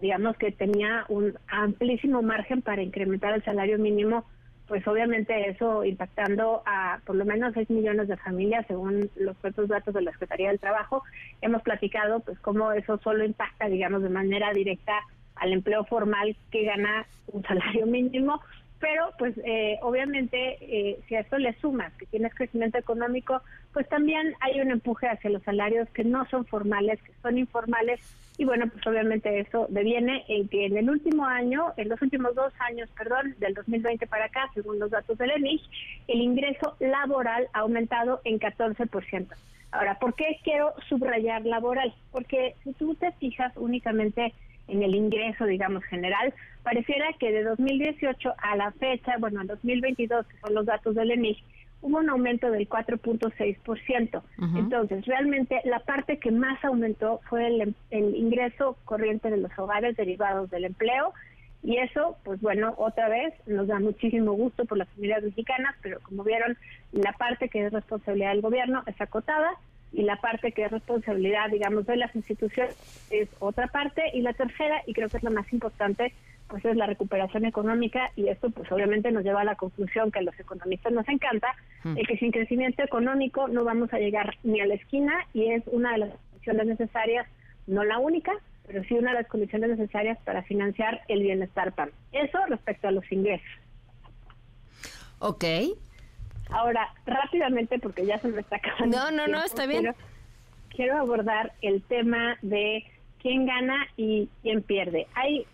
Digamos que tenía un amplísimo margen para incrementar el salario mínimo pues obviamente eso impactando a por lo menos 6 millones de familias según los propios datos de la Secretaría del Trabajo. Hemos platicado pues cómo eso solo impacta, digamos, de manera directa al empleo formal que gana un salario mínimo, pero pues eh, obviamente eh, si a esto le sumas que tienes crecimiento económico, pues también hay un empuje hacia los salarios que no son formales, que son informales y bueno, pues obviamente eso deviene en que en el último año, en los últimos dos años, perdón, del 2020 para acá, según los datos del ENIC, el ingreso laboral ha aumentado en 14%. Ahora, ¿por qué quiero subrayar laboral? Porque si tú te fijas únicamente en el ingreso, digamos, general, pareciera que de 2018 a la fecha, bueno, en 2022, que son los datos del ENIC, hubo un aumento del 4.6%. Entonces, realmente la parte que más aumentó fue el, el, ingreso corriente de los hogares derivados del empleo. Y eso, pues bueno, otra vez nos da muchísimo gusto por las familias mexicanas, pero como vieron, la parte que es responsabilidad del gobierno es acotada y la parte que es responsabilidad, digamos, de las instituciones es otra parte. Y la tercera, y creo que es la más importante, pues es la recuperación económica y esto pues obviamente nos lleva a la conclusión que a los economistas nos encanta, mm. que sin crecimiento económico no vamos a llegar ni a la esquina y es una de las condiciones necesarias, no la única, pero sí una de las condiciones necesarias para financiar el bienestar PAN. Eso respecto a los ingresos. Ok. Ahora, rápidamente, porque ya se me está acabando. No, no, no, está bien. quiero abordar el tema de quién gana y quién pierde. Hay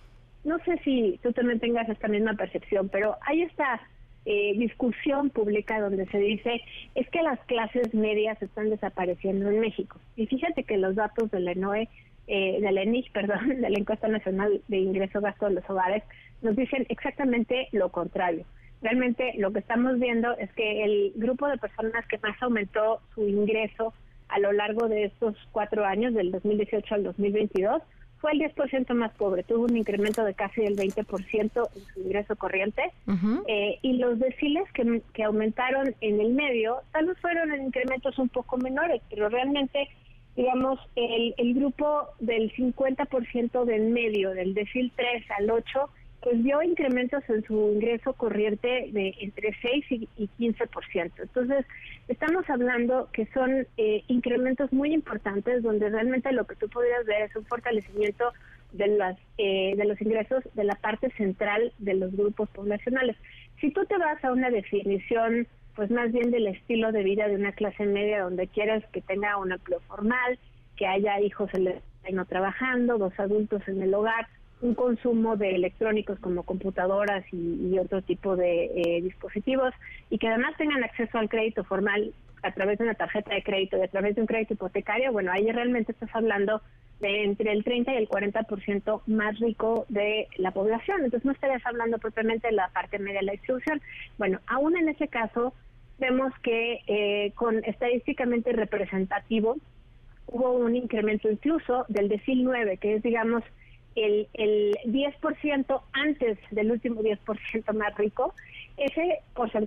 no sé si tú también tengas esta misma percepción, pero hay esta eh, discusión pública donde se dice es que las clases medias están desapareciendo en México. Y fíjate que los datos de la ENOE, eh, de la ENIC, perdón, de la Encuesta Nacional de Ingreso Gasto de los Hogares, nos dicen exactamente lo contrario. Realmente lo que estamos viendo es que el grupo de personas que más aumentó su ingreso a lo largo de estos cuatro años, del 2018 al 2022, fue el 10% más pobre, tuvo un incremento de casi el 20% en su ingreso corriente, eh, y los deciles que, que aumentaron en el medio, tal vez fueron en incrementos un poco menores, pero realmente, digamos, el, el grupo del 50% del medio, del decil 3 al 8, pues vio incrementos en su ingreso corriente de entre 6 y, 15%. Entonces, estamos hablando que son eh, incrementos muy importantes donde realmente lo que tú podrías ver es un fortalecimiento de las eh, de los ingresos de la parte central de los grupos poblacionales. Si tú te vas a una definición pues más bien del estilo de vida de una clase media donde quieres que tenga un empleo formal, que haya hijos en el no trabajando, dos adultos en el hogar, un consumo de electrónicos como computadoras y, otro tipo de eh, dispositivos y que además tengan acceso al crédito formal a través de una tarjeta de crédito y a través de un crédito hipotecario, bueno, ahí realmente estás hablando de entre el 30 y el 40% más rico de la población. Entonces no estarías hablando propiamente de la parte media de la distribución. Bueno, aún en ese caso, vemos que eh, con estadísticamente representativo hubo un incremento incluso del decil 9, que es, digamos, el, el 10% antes del último 10% más rico, ese,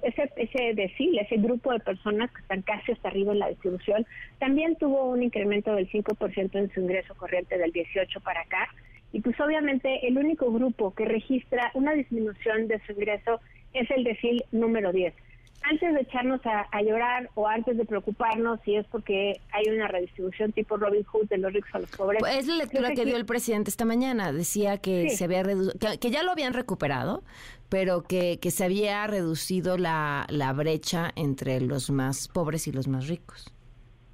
ese, ese decil, ese grupo de personas que están casi hasta arriba en la distribución, también tuvo un incremento del 5% en su ingreso corriente del 18 para acá. Y pues obviamente el único grupo que registra una disminución de su ingreso es el decil número 10 antes de echarnos a, llorar o antes de preocuparnos si es porque hay una redistribución tipo Robin Hood de los ricos a los pobres. Pues es la lectura que, dio el presidente esta mañana. Decía que se había que, ya lo habían recuperado, pero que, que se había reducido la, la brecha entre los más pobres y los más ricos.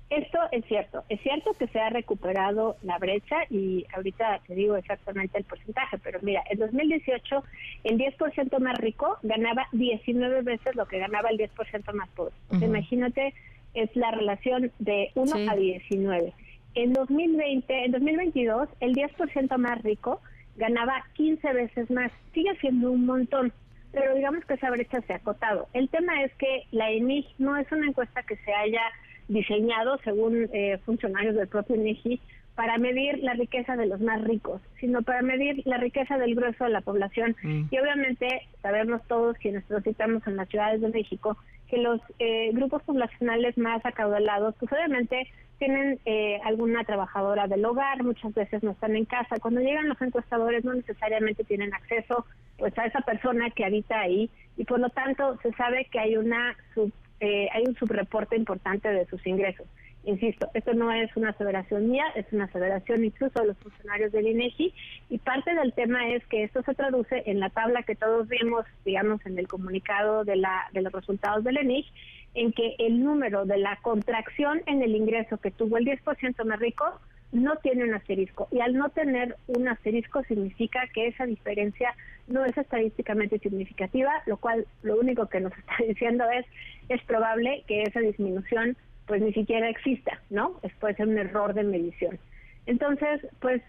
Esto es cierto, es cierto que se ha recuperado la brecha y ahorita te digo exactamente el porcentaje, pero mira, en 2018 el 10% más rico ganaba 19 veces lo que ganaba el 10% más pobre. Imagínate, es la relación de 1 a 19. En 2020, en 2022, el 10% más rico ganaba 15 veces más. Sigue siendo un montón, pero digamos que esa brecha se ha acotado. El tema es que la ENIG no es una encuesta que se haya diseñado, según eh, funcionarios del propio INEGI, para medir la riqueza de los más ricos, sino para medir la riqueza del grueso de la población. Mm. Y obviamente sabemos todos quienes transitamos en las ciudades de México que los eh, grupos poblacionales más acaudalados, pues obviamente tienen eh, alguna trabajadora del hogar, muchas veces no están en casa. Cuando llegan los encuestadores no necesariamente tienen acceso pues a esa persona que habita ahí y por lo tanto se sabe que hay una sub eh, hay un subreporte importante de sus ingresos. Insisto, esto no es una aseveración mía, es una aseveración incluso de los funcionarios del INEGI y parte del tema es que esto se traduce en la tabla que todos vimos, digamos, en el comunicado de, la, de los resultados del INEGI, en que el número de la contracción en el ingreso que tuvo el 10% más rico no tiene un asterisco. Y al no tener un asterisco significa que esa diferencia no es estadísticamente significativa, lo cual lo único que nos está diciendo es es probable que esa disminución pues ni siquiera exista, ¿no? Es, puede ser un error de medición. Entonces, pues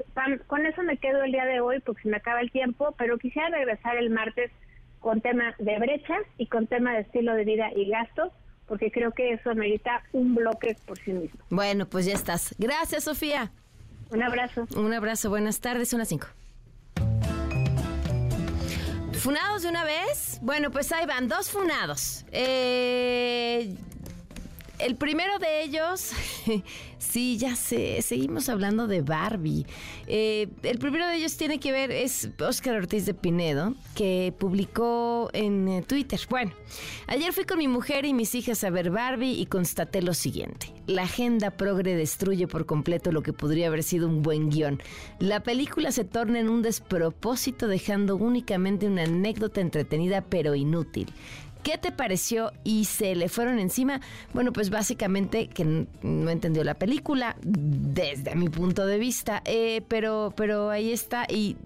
con eso me quedo el día de hoy porque se me acaba el tiempo, pero quisiera regresar el martes con tema de brechas y con tema de estilo de vida y gastos porque creo que eso amerita un bloque por sí mismo. Bueno, pues ya estás. Gracias, Sofía. Un abrazo. Un abrazo. Buenas tardes. Son las cinco. ¿Funados de una vez? Bueno, pues ahí van, dos funados. Eh, el primero de ellos, sí, ya sé, seguimos hablando de Barbie. Eh, el primero de ellos tiene que ver, es Oscar Ortiz de Pinedo, que publicó en eh, Twitter. Bueno, ayer fui con mi mujer y mis hijas a ver Barbie y constaté lo siguiente. La agenda progre destruye por completo lo que podría haber sido un buen guion. La película se torna en un despropósito dejando únicamente una anécdota entretenida pero inútil. ¿Qué te pareció? Y se le fueron encima. Bueno, pues básicamente que no entendió la película desde mi punto de vista. Eh, pero, pero ahí está. Y,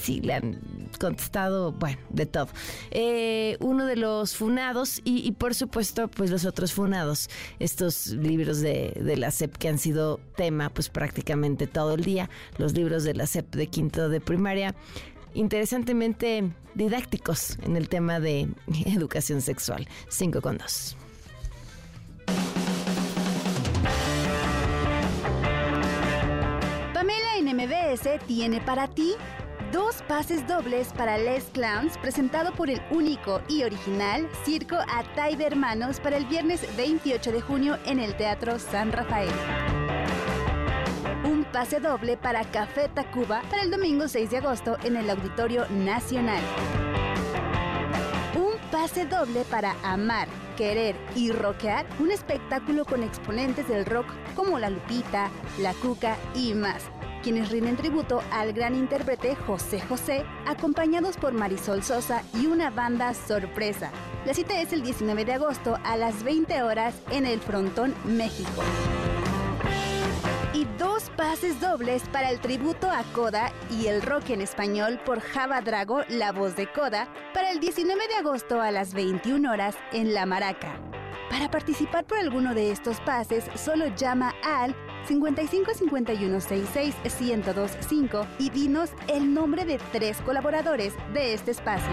sí, le han contestado, bueno, de todo. Eh, uno de los funados y, por supuesto, pues los otros funados. Estos libros de, de la SEP que han sido tema pues prácticamente todo el día. Los libros de la SEP de quinto de primaria interesantemente didácticos en el tema de educación sexual. 5 con 2. Pamela en MBS tiene para ti dos pases dobles para Les Clowns presentado por el único y original Circo Atay de Hermanos para el viernes 28 de junio en el Teatro San Rafael pase doble para Café Tacuba para el domingo 6 de agosto en el Auditorio Nacional. Un pase doble para Amar, Querer y Rockear, un espectáculo con exponentes del rock como La Lupita, La Cuca y más quienes rinden tributo al gran intérprete José José, acompañados por Marisol Sosa y una banda sorpresa. La cita es el 19 de agosto a las 20 horas en el Frontón, México. Y dos pases dobles para el tributo a Coda y el rock en español por Java Drago, la voz de Coda, para el 19 de agosto a las 21 horas en La Maraca. Para participar por alguno de estos pases, solo llama al 55 51 66 1025 y dinos el nombre de tres colaboradores de este espacio.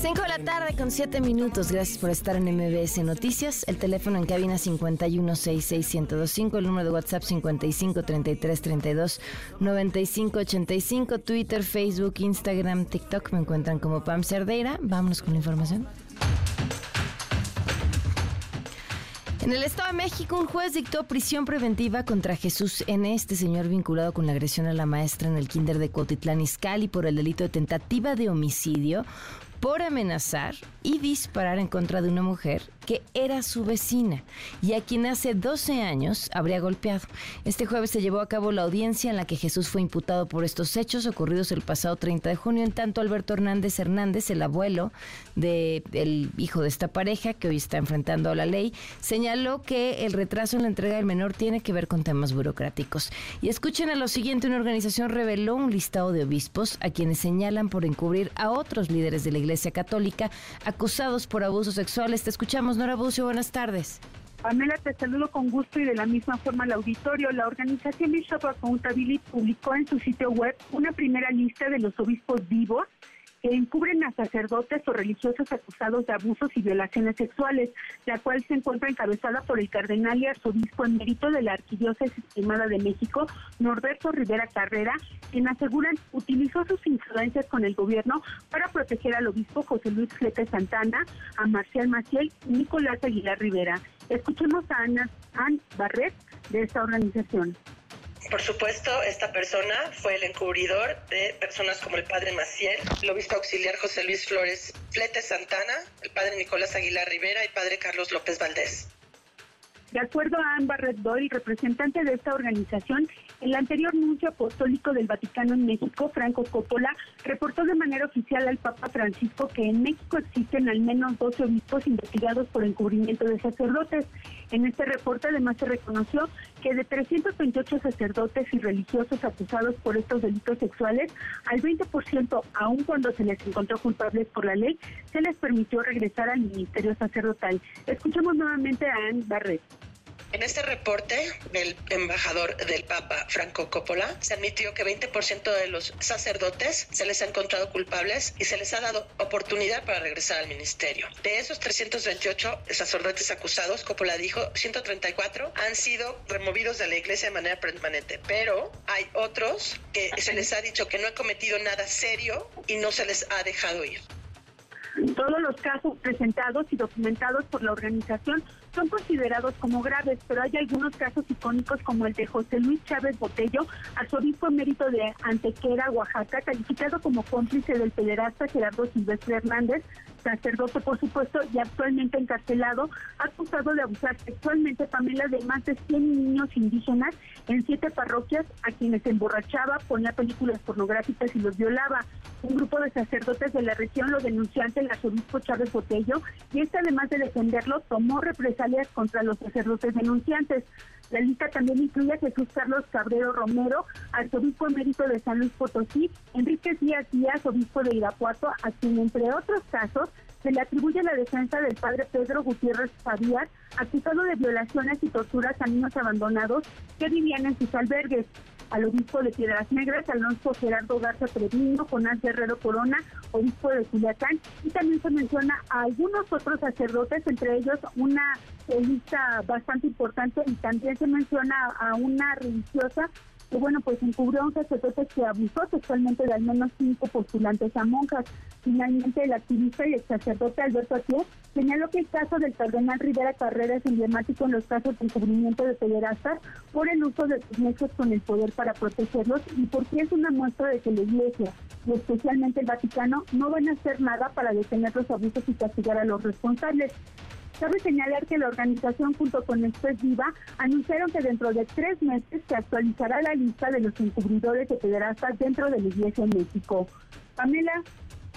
5 de la tarde con 7 minutos. Gracias por estar en MBS Noticias. El teléfono en cabina 5166125, el número de WhatsApp 5533329585, Twitter, Facebook, Instagram, TikTok. Me encuentran como Pam Cerdeira. Vámonos con la información. En el Estado de México, un juez dictó prisión preventiva contra Jesús N., este señor vinculado con la agresión a la maestra en el kinder de Cuautitlán Izcalli por el delito de tentativa de homicidio por amenazar y disparar en contra de una mujer que era su vecina y a quien hace 12 años habría golpeado. Este jueves se llevó a cabo la audiencia en la que Jesús fue imputado por estos hechos ocurridos el pasado 30 de junio. En tanto, Alberto Hernández Hernández, el abuelo del hijo de esta pareja que hoy está enfrentando a la ley, señaló que el retraso en la entrega del menor tiene que ver con temas burocráticos. Y escuchen a lo siguiente, una organización reveló un listado de obispos a quienes señalan por encubrir a otros líderes de la Iglesia Católica acusados por abusos sexuales. Te escuchamos, Nora Bucio, buenas tardes. Pamela, te saludo con gusto y de la misma forma al auditorio. La organización Bishop Accountability publicó en su sitio web una primera lista de los obispos vivos que encubren a sacerdotes o religiosos acusados de abusos y violaciones sexuales, la cual se encuentra encabezada por el cardenal y arzobispo emérito de la Arquidiócesis Primada de México, Norberto Rivera Carrera, quien aseguran utilizó sus influencias con el gobierno para proteger al obispo José Luis Flete Santana, a Marcial Maciel y Nicolás Aguilar Rivera. Escuchemos a Ana Ann Barret de esta organización. Por supuesto, esta persona fue el encubridor de personas como el padre Maciel, el obispo auxiliar José Luis Flores Flete Santana, el padre Nicolás Aguilar Rivera y el padre Carlos López Valdés. De acuerdo a Amber Red Doyle, representante de esta organización, el anterior nuncio apostólico del Vaticano en México, Franco Coppola, reportó de manera oficial al Papa Francisco que en México existen al menos 12 obispos investigados por encubrimiento de sacerdotes. En este reporte además se reconoció que de 328 sacerdotes y religiosos acusados por estos delitos sexuales, al 20%, aun cuando se les encontró culpables por la ley, se les permitió regresar al ministerio sacerdotal. Escuchemos nuevamente a Anne Barret. En este reporte del embajador del Papa, Franco Coppola, se admitió que 20% de los sacerdotes se les ha encontrado culpables y se les ha dado oportunidad para regresar al ministerio. De esos 328 sacerdotes acusados, Coppola dijo, 134 han sido removidos de la iglesia de manera permanente, pero hay otros que se les ha dicho que no han cometido nada serio y no se les ha dejado ir. Todos los casos presentados y documentados por la organización son considerados como graves, pero hay algunos casos icónicos como el de José Luis Chávez Botello, arzobispo emérito de Antequera, Oaxaca, calificado como cómplice del pederasta Gerardo Silvestre Hernández, sacerdote por supuesto y actualmente encarcelado, acusado de abusar sexualmente Pamela de más de 100 niños indígenas en siete parroquias a quienes emborrachaba, ponía películas pornográficas y los violaba. Un grupo de sacerdotes de la región lo denunció ante el arzobispo Chávez Botello y este además de defenderlo tomó represalias contra los sacerdotes denunciantes. La lista también incluye a Jesús Carlos Cabrero Romero, arzobispo emérito de San Luis Potosí, Enrique Díaz Díaz, obispo de Irapuato, a quien entre otros casos se le atribuye la defensa del padre Pedro Gutiérrez Fabián, acusado de violaciones y torturas a niños abandonados que vivían en sus albergues. Al obispo de Piedras Negras, Alonso Gerardo Garza Trevino, Jonás Guerrero Corona, obispo de Culiacán, y también se menciona a algunos otros sacerdotes, entre ellos una lista bastante importante, y también se menciona a una religiosa que bueno, pues encubrió a un sacerdote que abusó sexualmente de al menos cinco postulantes a monjas. Finalmente, el activista y el sacerdote Alberto Atié señaló que el caso del cardenal Rivera Carrera es emblemático en los casos de encubrimiento de pederastas por el uso de sus nexos con el poder para protegerlos y porque es una muestra de que la Iglesia y especialmente el Vaticano no van a hacer nada para detener los abusos y castigar a los responsables. Cabe señalar que la organización junto con Express Viva anunciaron que dentro de tres meses se actualizará la lista de los encubridores de pederastas dentro de la Iglesia en México. Pamela,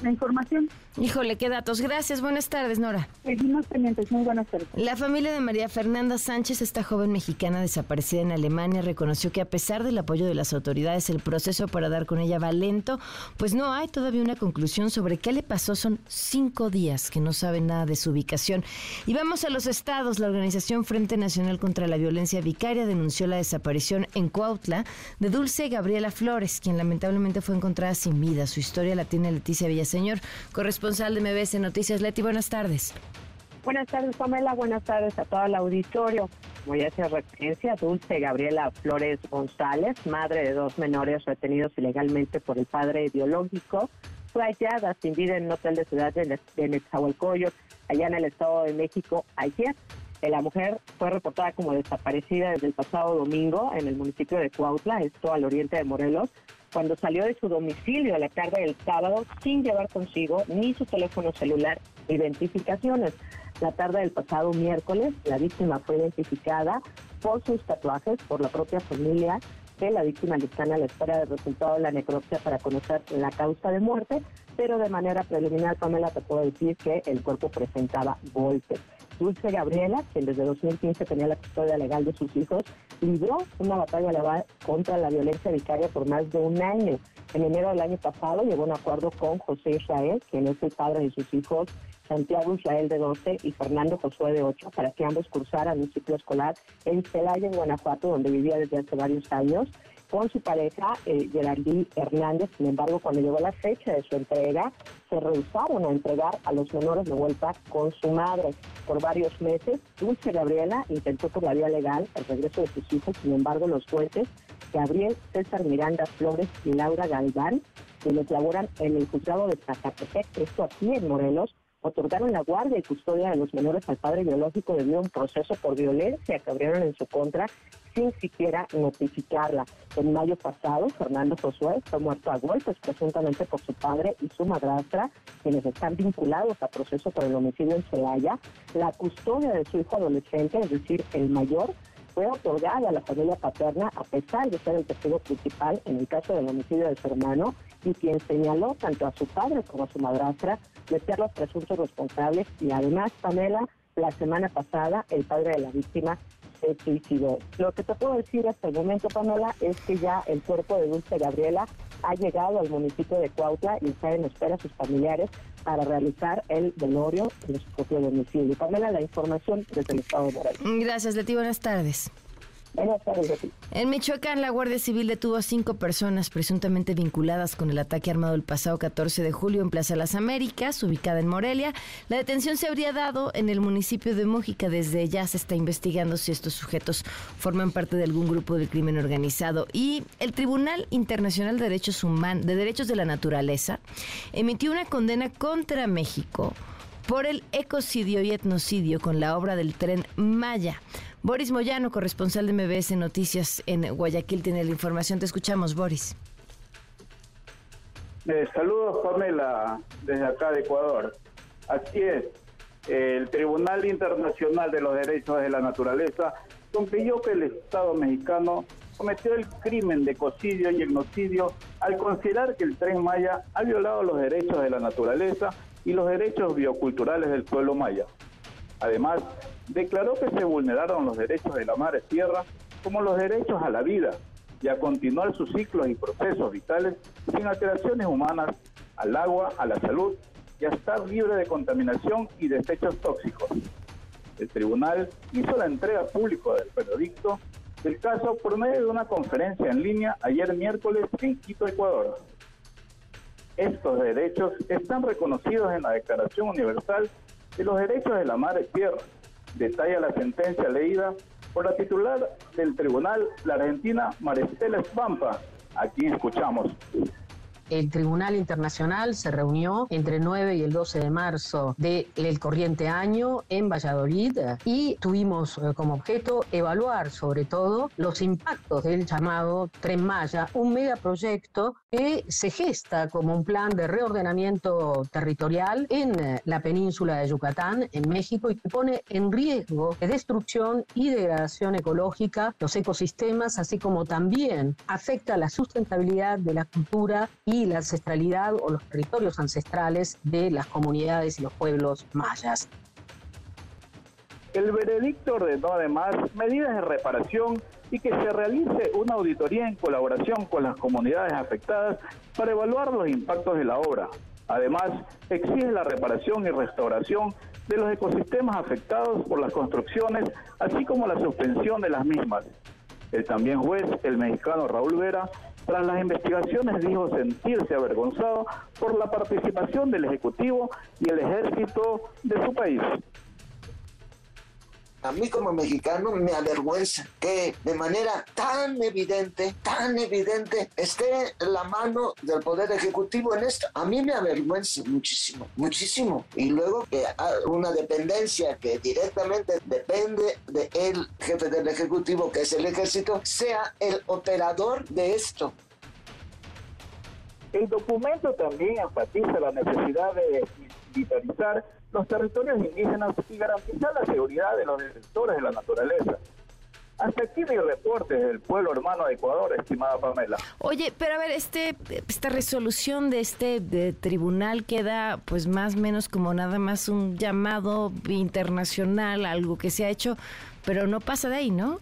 la información. Híjole, qué datos. Gracias. Buenas tardes, Nora. Seguimos pendientes. Muy buenas tardes. La familia de María Fernanda Sánchez, esta joven mexicana desaparecida en Alemania, reconoció que a pesar del apoyo de las autoridades, el proceso para dar con ella va lento, pues no hay todavía una conclusión sobre qué le pasó. Son cinco días que no saben nada de su ubicación. Y vamos a los estados. La organización Frente Nacional contra la Violencia Vicaria denunció la desaparición en Cuautla de Dulce Gabriela Flores, quien lamentablemente fue encontrada sin vida. Su historia la tiene Leticia Villaseñor, correspondiente responsable de MBS Noticias. Leti, buenas tardes. Buenas tardes, Pamela. Buenas tardes a todo el auditorio. Voy a hacer referencia, Dulce Gabriela Flores González, madre de dos menores retenidos ilegalmente por el padre biológico, fue hallada sin vida en un hotel de ciudad de, de Netzahualcoyot, allá en el Estado de México, ayer. La mujer fue reportada como desaparecida desde el pasado domingo en el municipio de Cuautla, esto al oriente de Morelos, cuando salió de su domicilio a la tarde del sábado sin llevar consigo ni su teléfono celular identificaciones. La tarde del pasado miércoles, la víctima fue identificada por sus tatuajes por la propia familia de la víctima listana a la espera del resultado de la necropsia para conocer la causa de muerte, pero de manera preliminar, Pamela, te puedo decir que el cuerpo presentaba golpes. Dulce Gabriela, quien desde 2015 tenía la custodia legal de sus hijos, libró una batalla contra la violencia vicaria por más de un año. En enero del año pasado llegó a un acuerdo con José Israel, quien es el padre de sus hijos, Santiago Israel de 12 y Fernando Josué de 8, para que ambos cursaran un ciclo escolar en Celaya, en Guanajuato, donde vivía desde hace varios años con su pareja eh, Geraldine Hernández. Sin embargo, cuando llegó la fecha de su entrega, se rehusaron a entregar a los menores de vuelta con su madre. Por varios meses, Dulce Gabriela intentó por la vía legal el regreso de sus hijos. Sin embargo, los jueces Gabriel César Miranda Flores y Laura Galván, quienes laboran en el juzgado de Zacatepec, esto aquí en Morelos, otorgaron la guardia y custodia de los menores al padre biológico debido a un proceso por violencia que abrieron en su contra sin siquiera notificarla. En mayo pasado, Fernando Josué fue muerto a golpes presuntamente por su padre y su madrastra, quienes están vinculados a proceso por el homicidio en Celaya. La custodia de su hijo adolescente, es decir, el mayor, fue otorgada a la familia paterna a pesar de ser el testigo principal en el caso del homicidio de su hermano y quien señaló tanto a su padre como a su madrastra de ser los presuntos responsables. Y además, Pamela, la semana pasada el padre de la víctima se suicidó. Lo que te puedo decir hasta el momento, Pamela, es que ya el cuerpo de Dulce Gabriela ha llegado al municipio de Cuautla y está en espera a sus familiares para realizar el velorio en su propio domicilio. Pamela, la información desde el Estado de Morelos. Gracias, Leti. Buenas tardes. En Michoacán, la Guardia Civil detuvo a cinco personas presuntamente vinculadas con el ataque armado el pasado 14 de julio en Plaza Las Américas, ubicada en Morelia. La detención se habría dado en el municipio de Mójica. Desde ya se está investigando si estos sujetos forman parte de algún grupo del crimen organizado. Y el Tribunal Internacional de Derechos, Humanos, de Derechos de la Naturaleza emitió una condena contra México por el ecocidio y etnocidio con la obra del tren Maya. Boris Moyano, corresponsal de MBS Noticias en Guayaquil, tiene la información. Te escuchamos, Boris. Eh, saludos, Pamela, desde acá de Ecuador. Así es, el Tribunal Internacional de los Derechos de la Naturaleza concluyó que el Estado mexicano cometió el crimen de ecocidio y etnocidio al considerar que el tren Maya ha violado los derechos de la naturaleza y los derechos bioculturales del pueblo maya. Además, declaró que se vulneraron los derechos de la madre tierra como los derechos a la vida y a continuar sus ciclos y procesos vitales sin alteraciones humanas al agua, a la salud y a estar libre de contaminación y desechos tóxicos. El tribunal hizo la entrega pública del veredicto del caso por medio de una conferencia en línea ayer miércoles en Quito, Ecuador. Estos derechos están reconocidos en la Declaración Universal de los Derechos de la Madre Tierra, detalla la sentencia leída por la titular del tribunal, la argentina Maristela Espampa, a quien escuchamos. El Tribunal Internacional se reunió entre el 9 y el 12 de marzo del corriente año en Valladolid y tuvimos eh, como objeto evaluar sobre todo los impactos del llamado Tren Maya, un megaproyecto que se gesta como un plan de reordenamiento territorial en eh, la península de Yucatán, en México, y que pone en riesgo de destrucción y degradación ecológica los ecosistemas, así como también afecta la sustentabilidad de la cultura y la ancestralidad o los territorios ancestrales de las comunidades y los pueblos mayas. El veredicto ordenó además medidas de reparación y que se realice una auditoría en colaboración con las comunidades afectadas para evaluar los impactos de la obra. Además, exige la reparación y restauración de los ecosistemas afectados por las construcciones, así como la suspensión de las mismas. El también juez, el mexicano Raúl Vera, tras las investigaciones dijo sentirse avergonzado por la participación del Ejecutivo y el Ejército de su país. A mí como mexicano me avergüenza que de manera tan evidente, tan evidente, esté la mano del Poder Ejecutivo en esto. A mí me avergüenza muchísimo, muchísimo. Y luego que una dependencia que directamente depende del jefe del Ejecutivo, que es el Ejército, sea el operador de esto. El documento también enfatiza la necesidad de militarizar los territorios indígenas y garantizar la seguridad de los defensores de la naturaleza. Hasta aquí mi reporte del pueblo hermano de Ecuador, estimada Pamela. Oye, pero a ver, este, esta resolución de este tribunal queda pues más o menos como nada más un llamado internacional, algo que se ha hecho, pero no pasa de ahí, ¿no?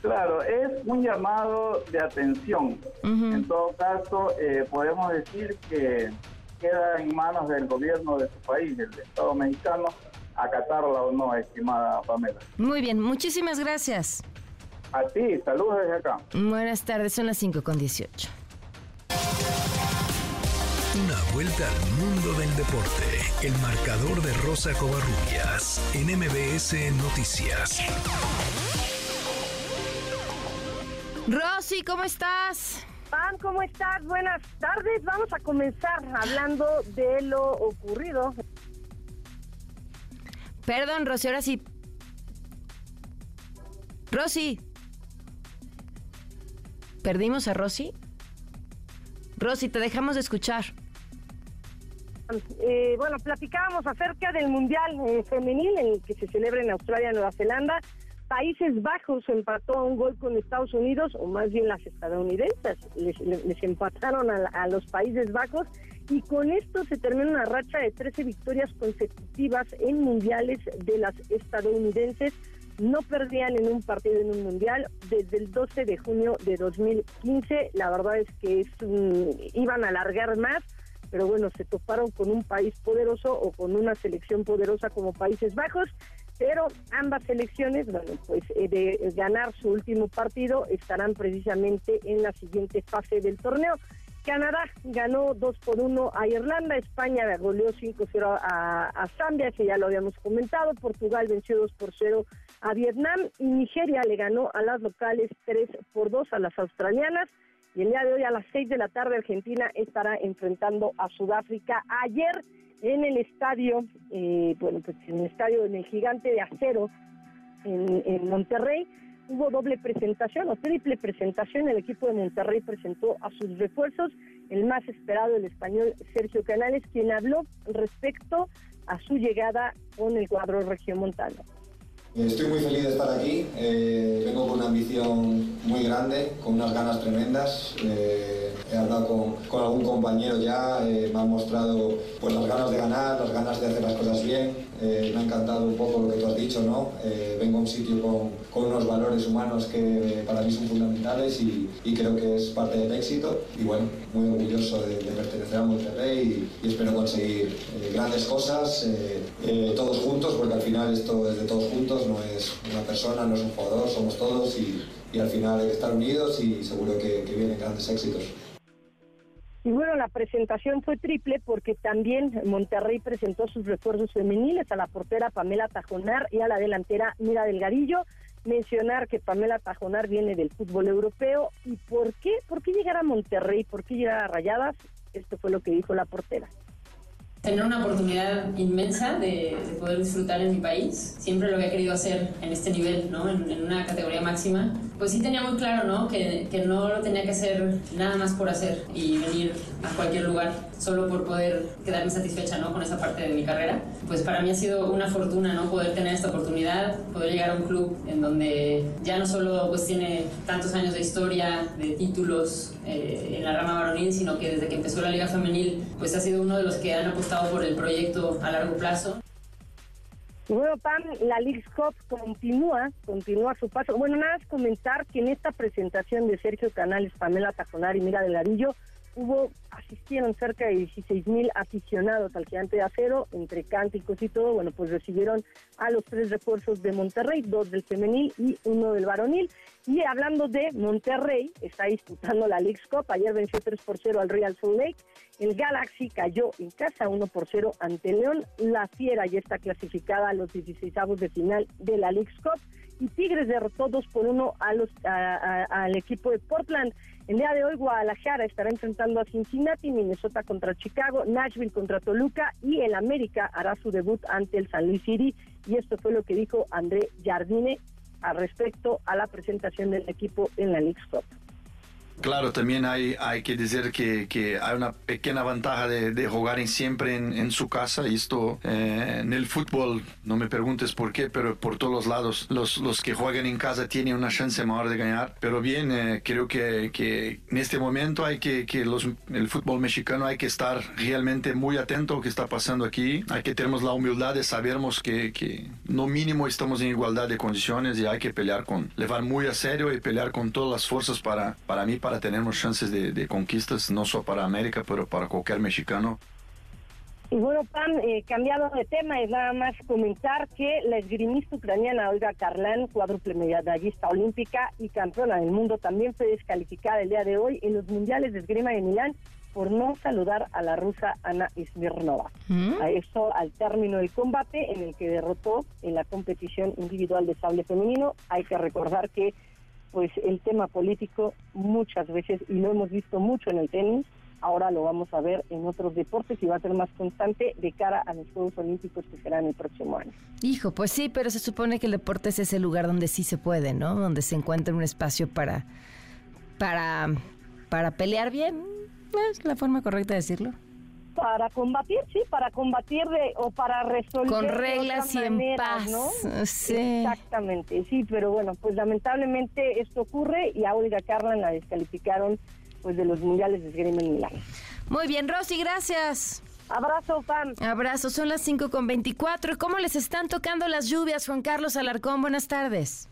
Claro, es un llamado de atención. En todo caso, eh, podemos decir que queda en manos del gobierno de su país, del Estado mexicano, acatarla o no, estimada Pamela. Muy bien, muchísimas gracias. A ti, saludos desde acá. Buenas tardes, son las 5 con 18. Una vuelta al mundo del deporte. El marcador de Rosa Covarrubias en MBS Noticias. Rosy, ¿cómo estás? ¿Cómo estás? Buenas tardes. Vamos a comenzar hablando de lo ocurrido. Perdón, Rosy, ahora sí. Rosy. ¿Perdimos a Rosy? Rosy, te dejamos de escuchar. Eh, bueno, platicábamos acerca del Mundial eh, Femenil en el que se celebra en Australia y Nueva Zelanda. Países Bajos empató a un gol con Estados Unidos, o más bien las estadounidenses, les, empataron a, los Países Bajos y con esto se termina una racha de 13 victorias consecutivas en mundiales de las estadounidenses. No perdían en un partido en un mundial desde el 12 de junio de 2015. La verdad es que es iban a alargar más, pero bueno, se toparon con un país poderoso o con una selección poderosa como Países Bajos pero ambas selecciones, bueno, pues eh, de ganar su último partido estarán precisamente en la siguiente fase del torneo. Canadá ganó 2 por 1 a Irlanda, España goleó 5-0 a, a, Zambia, que ya lo habíamos comentado, Portugal venció 2 por 0 a Vietnam y Nigeria le ganó a las locales 3 por 2 a las australianas. Y el día de hoy a las 6 de la tarde Argentina estará enfrentando a Sudáfrica. Ayer en el estadio, eh, bueno, pues en el estadio, en el gigante de acero en, Monterrey, hubo doble presentación o triple presentación. El equipo de Monterrey presentó a sus refuerzos, el más esperado, el español Sergio Canales, quien habló respecto a su llegada con el cuadro regiomontano. Estoy muy feliz de estar aquí, eh, vengo con una ambición muy grande, con unas ganas tremendas. Eh, he hablado con, algún compañero ya, eh, me han mostrado pues, las ganas de ganar, las ganas de hacer las cosas bien. me ha encantado un poco lo que tú has dicho, ¿no? vengo a un sitio con, unos valores humanos que para mí son fundamentales y, creo que es parte del éxito. Y bueno, muy orgulloso de, pertenecer Real Monterrey y, espero conseguir eh, grandes cosas todos juntos, porque al final esto es de todos juntos, no es una persona, no es un jugador, somos todos y, al final hay que estar unidos y seguro que, que vienen grandes éxitos. Y bueno, la presentación fue triple porque también Monterrey presentó sus refuerzos femeniles a la portera Pamela Tajonar y a la delantera Mira Delgadillo. Mencionar que Pamela Tajonar viene del fútbol europeo. ¿Y por qué? ¿Por qué llegar a Monterrey? ¿Por qué llegar a Rayadas? Esto fue lo que dijo la portera tener una oportunidad inmensa de, poder disfrutar en mi país. Siempre lo había querido hacer en este nivel, ¿no? En, en, una categoría máxima. Pues sí tenía muy claro, ¿no? Que, que, no lo tenía que hacer nada más por hacer y venir a cualquier lugar solo por poder quedarme satisfecha, ¿no? Con esa parte de mi carrera. Pues para mí ha sido una fortuna, ¿no? Poder tener esta oportunidad, poder llegar a un club en donde ya no solo pues tiene tantos años de historia, de títulos eh, en la rama varonil, sino que desde que empezó la liga femenil, pues ha sido uno de los que han apostado por el proyecto a largo plazo. Bueno, Pam, la League Cup continúa, continúa su paso. Bueno, nada más comentar que en esta presentación de Sergio Canales, Pamela Tajonar y Mira Ladillo, hubo, asistieron cerca de 16 mil aficionados al gigante de acero, entre cánticos y todo, bueno, pues recibieron a los tres refuerzos de Monterrey, dos del femenil y uno del varonil. Y hablando de Monterrey, está disputando la League Cup, ayer venció 3 por 0 al Real Salt Lake, el Galaxy cayó en casa 1 por 0 ante León, la Fiera ya está clasificada a los 16 de final de la League Cup, y Tigres derrotó 2 por 1 a los, al equipo de Portland. El día de hoy Guadalajara estará enfrentando a Cincinnati, Minnesota contra Chicago, Nashville contra Toluca y el América hará su debut ante el San Luis City. Y esto fue lo que dijo André Jardine al respecto a la presentación del equipo en la League Cup. Claro, también hay, hay que decir que, que hay una pequeña ventaja de, de jugar en, siempre en, en, su casa. Y esto eh, en el fútbol, no me preguntes por qué, pero por todos los lados, los, los que juegan en casa tienen una chance mayor de ganar. Pero bien, eh, creo que, que, en este momento hay que, que los, el fútbol mexicano hay que estar realmente muy atento a lo que está pasando aquí. Hay que tener la humildad de sabermos que, que no mínimo estamos en igualdad de condiciones y hay que pelear con, llevar muy a serio y pelear con todas las fuerzas para, para mí, para tener chances de, conquistas, no solo para América, pero para cualquier mexicano. Y bueno, Pam, eh, cambiado de tema, es nada más comentar que la esgrimista ucraniana Olga Karlan, cuádruple medallista olímpica y campeona del mundo, también fue descalificada el día de hoy en los mundiales de esgrima de Milán por no saludar a la rusa Ana Smirnova. ¿Mm? A eso al término del combate en el que derrotó en la competición individual de sable femenino. Hay que recordar que pues el tema político muchas veces, y lo hemos visto mucho en el tenis, ahora lo vamos a ver en otros deportes y va a ser más constante de cara a los Juegos Olímpicos que serán el próximo año. Hijo, pues sí, pero se supone que el deporte es ese lugar donde sí se puede, ¿no? Donde se encuentra un espacio para, para, para pelear bien, es la forma correcta de decirlo para combatir, sí, para combatir de, o para resolver. Con reglas y en paz. ¿no? Sí. Exactamente, sí, pero bueno, pues lamentablemente esto ocurre y a Olga Carlan la descalificaron pues de los mundiales de esgrima en Milán. Muy bien, Rosy, gracias. Abrazo, fan. Abrazo, son las 5 con 24. ¿Cómo les están tocando las lluvias, Juan Carlos Alarcón? Buenas tardes.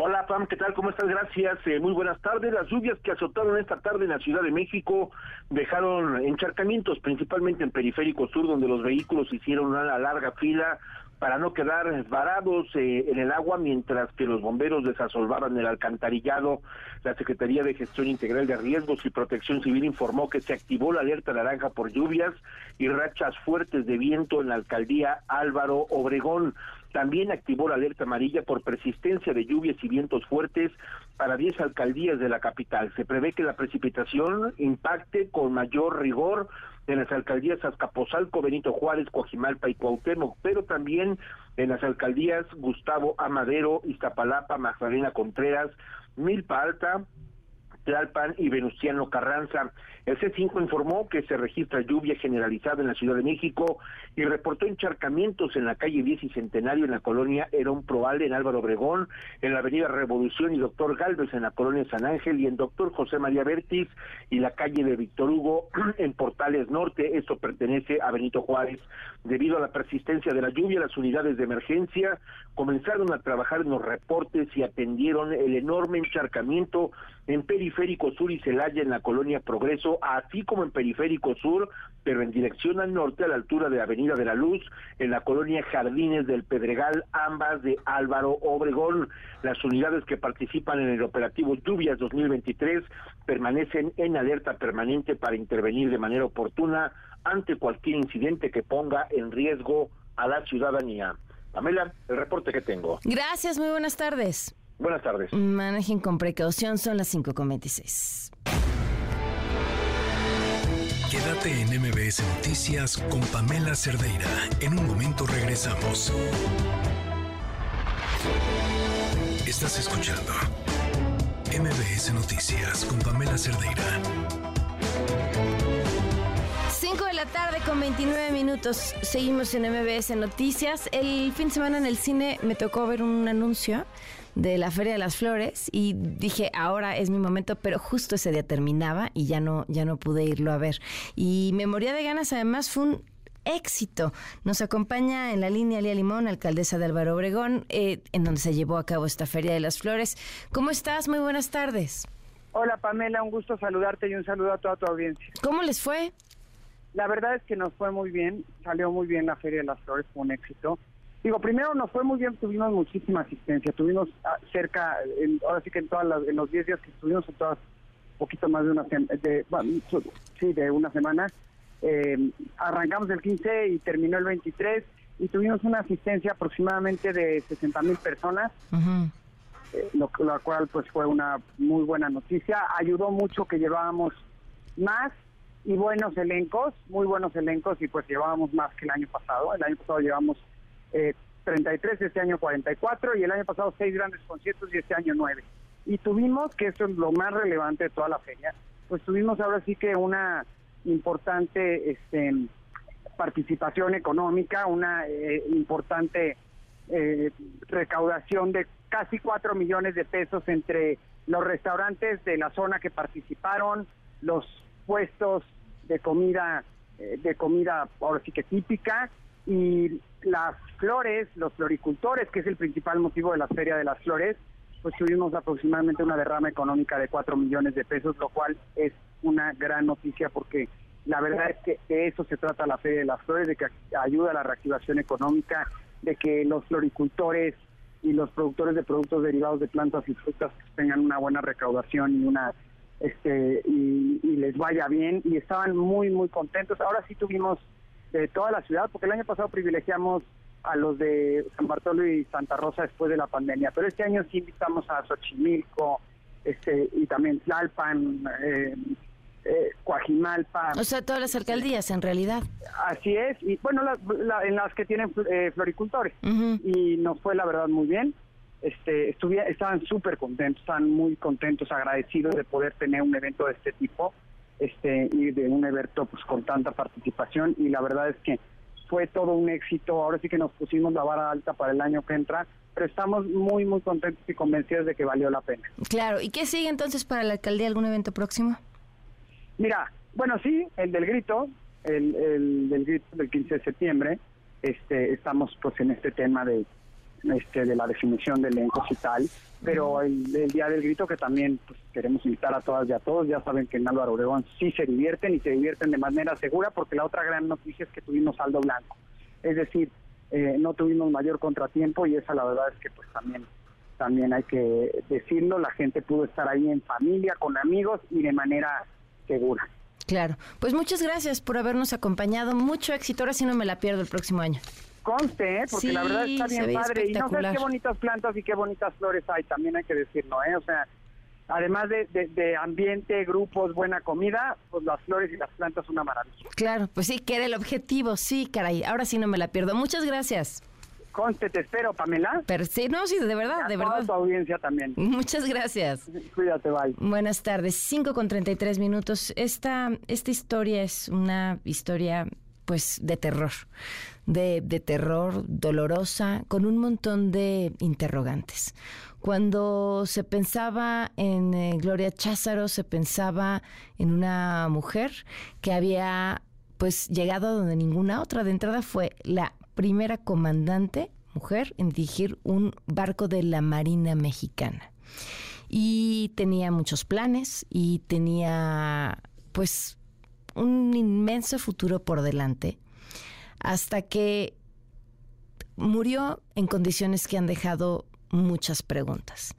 Hola Pam, ¿qué tal? ¿Cómo estás? Gracias. Eh, muy buenas tardes. Las lluvias que azotaron esta tarde en la Ciudad de México dejaron encharcamientos, principalmente en Periférico Sur, donde los vehículos hicieron una larga fila para no quedar varados eh, en el agua mientras que los bomberos desasolvaban el alcantarillado. La Secretaría de Gestión Integral de Riesgos y Protección Civil informó que se activó la alerta naranja por lluvias y rachas fuertes de viento en la alcaldía Álvaro Obregón. También activó la alerta amarilla por persistencia de lluvias y vientos fuertes para 10 alcaldías de la capital. Se prevé que la precipitación impacte con mayor rigor en las alcaldías Azcapotzalco, Benito Juárez, Coajimalpa y Cuauhtémoc, pero también en las alcaldías Gustavo Amadero, Iztapalapa, Magdalena Contreras, Milpa Alta, Tlalpan y Venustiano Carranza. El C5 informó que se registra lluvia generalizada en la Ciudad de México y reportó encharcamientos en la calle 10 y Centenario en la colonia Herón Proal en Álvaro Obregón, en la avenida Revolución y Doctor Galvez en la colonia San Ángel y en Doctor José María Vértiz y la calle de Víctor Hugo en Portales Norte. Esto pertenece a Benito Juárez. Debido a la persistencia de la lluvia, las unidades de emergencia comenzaron a trabajar en los reportes y atendieron el enorme encharcamiento en Periférico Sur y Celaya en la colonia Progreso, así como en Periférico Sur, pero en dirección al norte a la altura de Avenida de la Luz, en la colonia Jardines del Pedregal, ambas de Álvaro Obregón. Las unidades que participan en el operativo Lluvias 2023 permanecen en alerta permanente para intervenir de manera oportuna ante cualquier incidente que ponga en riesgo a la ciudadanía. Pamela, el reporte que tengo. Gracias, muy buenas tardes. Buenas tardes. Manejen con precaución, son las 5.26. Quédate en MBS Noticias con Pamela Cerdeira. En un momento regresamos. Estás escuchando MBS Noticias con Pamela Cerdeira. 5 de la tarde con 29 minutos. Seguimos en MBS Noticias. El fin de semana en el cine me tocó ver un anuncio de la Feria de las Flores y dije, ahora es mi momento, pero justo ese día terminaba y ya no, ya no pude irlo a ver. Y me moría de ganas, además fue un éxito. Nos acompaña en la línea Lía Limón, alcaldesa de Álvaro Obregón, eh, en donde se llevó a cabo esta Feria de las Flores. ¿Cómo estás? Muy buenas tardes. Hola Pamela, un gusto saludarte y un saludo a toda tu audiencia. ¿Cómo les fue? La verdad es que nos fue muy bien, salió muy bien la Feria de las Flores, fue un éxito. Digo, primero nos fue muy bien, tuvimos muchísima asistencia, tuvimos ah, cerca, ahora sí que en, todas las, en los 10 días que estuvimos, en todas, poquito más de una, de, sí, de una semana, eh, arrancamos el 15 y terminó el 23 y tuvimos una asistencia aproximadamente de 60 mil personas, eh, lo, lo, cual pues fue una muy buena noticia. Ayudó mucho que llevábamos más y buenos elencos, muy buenos elencos y pues llevábamos más que el año pasado. El año pasado llevamos eh, 33, este año 44 y el año pasado seis grandes conciertos y este año nueve. Y tuvimos, que eso es lo más relevante de toda la feria, pues tuvimos ahora sí que una importante este, participación económica, una eh, importante eh, recaudación de casi cuatro millones de pesos entre los restaurantes de la zona que participaron, los puestos de comida, eh, de comida ahora sí que típica, y las flores, los floricultores, que es el principal motivo de la Feria de las Flores, pues tuvimos aproximadamente una derrama económica de 4 millones de pesos, lo cual es una gran noticia porque la verdad es que de eso se trata la Feria de las Flores, de que ayuda a la reactivación económica, de que los floricultores y los productores de productos derivados de plantas y frutas tengan una buena recaudación y una este y, y les vaya bien y estaban muy muy contentos. Ahora sí tuvimos de toda la ciudad, porque el año pasado privilegiamos a los de San Bartolo y Santa Rosa después de la pandemia, pero este año sí invitamos a Xochimilco este, y también Tlalpan, eh, eh, Coajimalpa. O sea, todas las alcaldías en realidad. Así es, y bueno, en las que tienen eh, floricultores. Y nos fue la verdad muy bien. Este, estaban súper contentos, estaban muy contentos, agradecidos de poder tener un evento de este tipo este y de un evento pues con tanta participación y la verdad es que fue todo un éxito. Ahora sí que nos pusimos la vara alta para el año que entra, pero estamos muy muy contentos y convencidos de que valió la pena. Claro, ¿y qué sigue entonces para la alcaldía algún evento próximo? Mira, bueno, sí, el del grito, el, el del grito del 15 de septiembre, este estamos pues en este tema de este, de la definición de elencos y tal, pero el, Día del Grito que también pues, queremos invitar a todas y a todos, ya saben que en Álvaro Obregón sí se divierten y se divierten de manera segura porque la otra gran noticia es que tuvimos saldo blanco, es decir, eh, no tuvimos mayor contratiempo y esa la verdad es que pues también también hay que decirlo, la gente pudo estar ahí en familia, con amigos y de manera segura. Claro, pues muchas gracias por habernos acompañado, mucho éxito, ahora sí no me la pierdo el próximo año conste, ¿eh? porque la verdad está bien padre. Y no sé qué bonitas plantas y qué bonitas flores hay, también hay que decirlo, ¿eh? O sea, además de, ambiente, grupos, buena comida, pues las flores y las plantas son una maravilla. Claro, pues sí, que era el objetivo, sí, caray. Ahora sí no me la pierdo. Muchas gracias. Conste, te espero, Pamela. Pero sí, no, sí, de verdad, de verdad. tu audiencia también. Muchas gracias. Cuídate, bye. Buenas tardes, 5 con 33 minutos. Esta, esta historia es una historia, pues, de terror de, terror dolorosa, con un montón de interrogantes. Cuando se pensaba en eh, Gloria Cházaro, se pensaba en una mujer que había pues llegado a donde ninguna otra. De entrada fue la primera comandante mujer en dirigir un barco de la Marina Mexicana. y tenía muchos planes y tenía pues un inmenso futuro por delante hasta que murió en condiciones que han dejado muchas preguntas.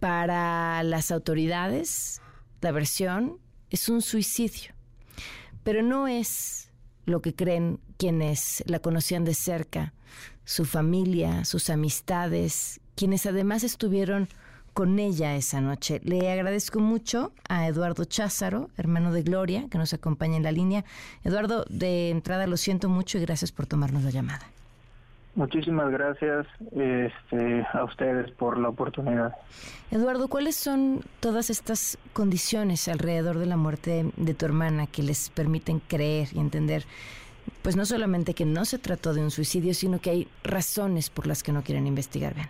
Para las autoridades, la versión es un suicidio, pero no es lo que creen quienes la conocían de cerca, su familia, sus amistades, quienes además estuvieron con ella esa noche. Le agradezco mucho a Eduardo Cházaro, hermano de Gloria, que nos acompaña en la línea. Eduardo, de entrada lo siento mucho y gracias por tomarnos la llamada. Muchísimas gracias este, a ustedes por la oportunidad. Eduardo, ¿cuáles son todas estas condiciones alrededor de la muerte de tu hermana que les permiten creer y entender, pues no solamente que no se trató de un suicidio, sino que hay razones por las que no quieren investigar bien?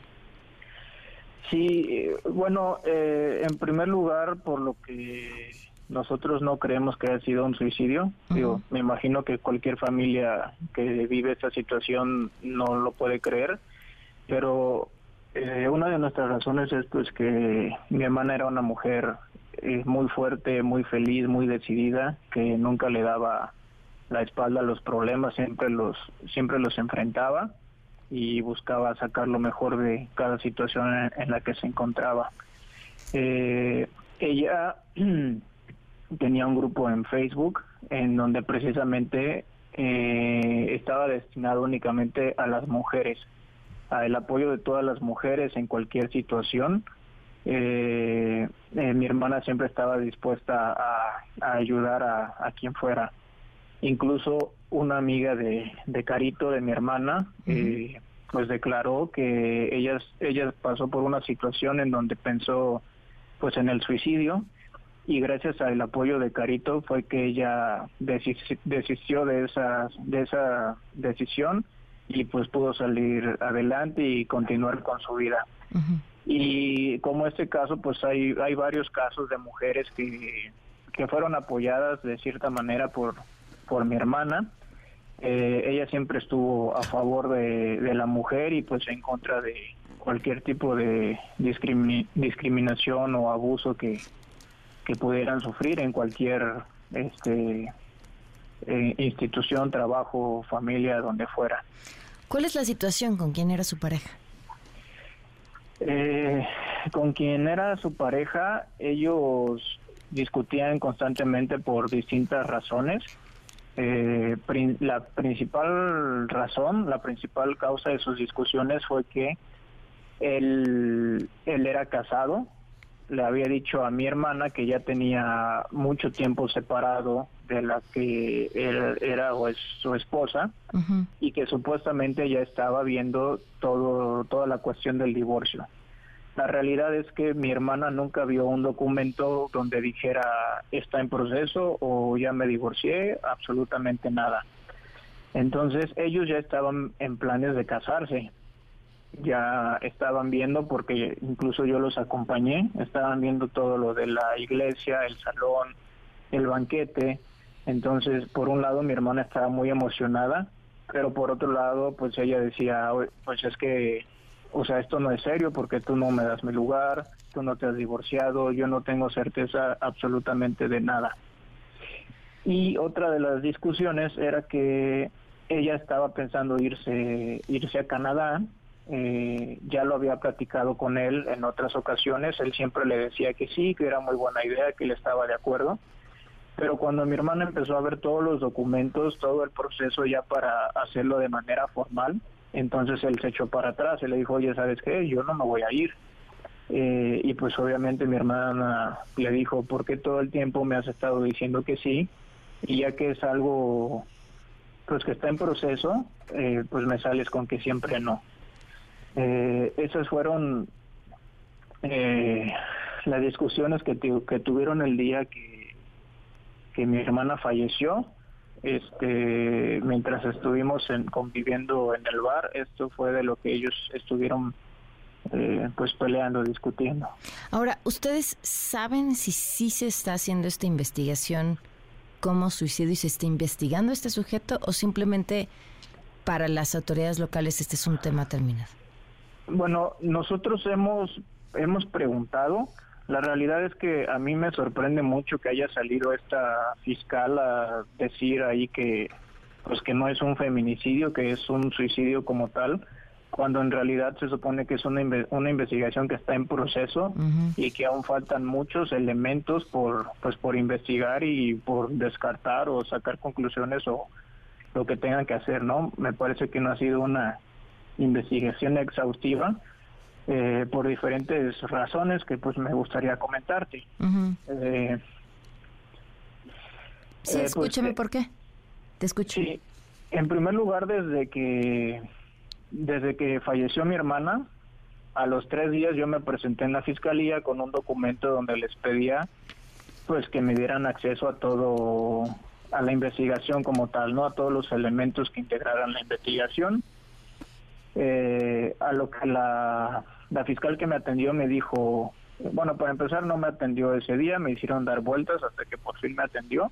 Sí, bueno, eh, en primer lugar, por lo que nosotros no creemos que haya sido un suicidio. Digo, me imagino que cualquier familia que vive esta situación no lo puede creer, pero eh, una de nuestras razones es pues que mi hermana era una mujer eh, muy fuerte, muy feliz, muy decidida, que nunca le daba la espalda a los problemas, siempre los siempre los enfrentaba y buscaba sacar lo mejor de cada situación en, la que se encontraba. Eh, ella tenía un grupo en Facebook en donde precisamente eh, estaba destinado únicamente a las mujeres, al apoyo de todas las mujeres en cualquier situación. Eh, eh, mi hermana siempre estaba dispuesta a, ayudar a, quien fuera. Incluso una amiga de, Carito, de mi hermana, pues declaró que ella, ella pasó por una situación en donde pensó pues en el suicidio y gracias al apoyo de Carito fue que ella desistió de esa, de esa decisión y pues pudo salir adelante y continuar con su vida. Y como este caso, pues hay, hay varios casos de mujeres que, que fueron apoyadas de cierta manera por, por mi hermana. Eh, ella siempre estuvo a favor de, de, la mujer y pues en contra de cualquier tipo de discriminación o abuso que, que pudieran sufrir en cualquier este, eh, institución, trabajo, familia, donde fuera. ¿Cuál es la situación con quién era su pareja? Eh, con quien era su pareja, ellos discutían constantemente por distintas razones. Eh, la principal razón, la principal causa de sus discusiones fue que él, él era casado, le había dicho a mi hermana que ya tenía mucho tiempo separado de la que él era o es su esposa y que supuestamente ya estaba viendo todo toda la cuestión del divorcio. La realidad es que mi hermana nunca vio un documento donde dijera está en proceso o ya me divorcié, absolutamente nada. Entonces ellos ya estaban en planes de casarse ya estaban viendo, porque incluso yo los acompañé, estaban viendo todo lo de la iglesia, el salón, el banquete. Entonces, por un lado, mi hermana estaba muy emocionada, pero por otro lado, pues ella decía, pues es que, o sea, esto no es serio porque tú no me das mi lugar, tú no te has divorciado, yo no tengo certeza absolutamente de nada. Y otra de las discusiones era que ella estaba pensando irse irse a Canadá eh, ya lo había platicado con él en otras ocasiones, él siempre le decía que sí, que era muy buena idea, que él estaba de acuerdo. Pero cuando mi hermana empezó a ver todos los documentos, todo el proceso ya para hacerlo de manera formal, entonces él se echó para atrás y le dijo, oye, ¿sabes qué? Yo no me voy a ir. Eh, y pues obviamente mi hermana le dijo, ¿por qué todo el tiempo me has estado diciendo que sí? Y ya que es algo pues que está en proceso, eh, pues me sales con que siempre no. Eh, esas fueron las discusiones que, tuvieron el día que mi hermana falleció. Este, mientras estuvimos en, conviviendo en el bar, esto fue de lo que ellos estuvieron eh, pues peleando, discutiendo. Ahora, ¿ustedes saben si sí se está haciendo esta investigación como suicidio y se está investigando este sujeto o simplemente para las autoridades locales este es un tema terminado? Bueno, nosotros hemos hemos preguntado. La realidad es que a mí me sorprende mucho que haya salido esta fiscal a decir ahí que pues que no es un feminicidio, que es un suicidio como tal, cuando en realidad se supone que es una, una investigación que está en proceso y que aún faltan muchos elementos por pues por investigar y por descartar o sacar conclusiones o lo que tengan que hacer, ¿no? Me parece que no ha sido una investigación exhaustiva eh, por diferentes razones que pues me gustaría comentarte. eh, sí, eh, escúchame pues, por qué. Te escucho. Sí, en primer lugar desde que desde que falleció mi hermana, a los tres días yo me presenté en la fiscalía con un documento donde les pedía pues que me dieran acceso a todo a la investigación como tal, no a todos los elementos que integraran la investigación. Eh, a lo que la, la fiscal que me atendió me dijo, bueno, para empezar no me atendió ese día, me hicieron dar vueltas hasta que por fin me atendió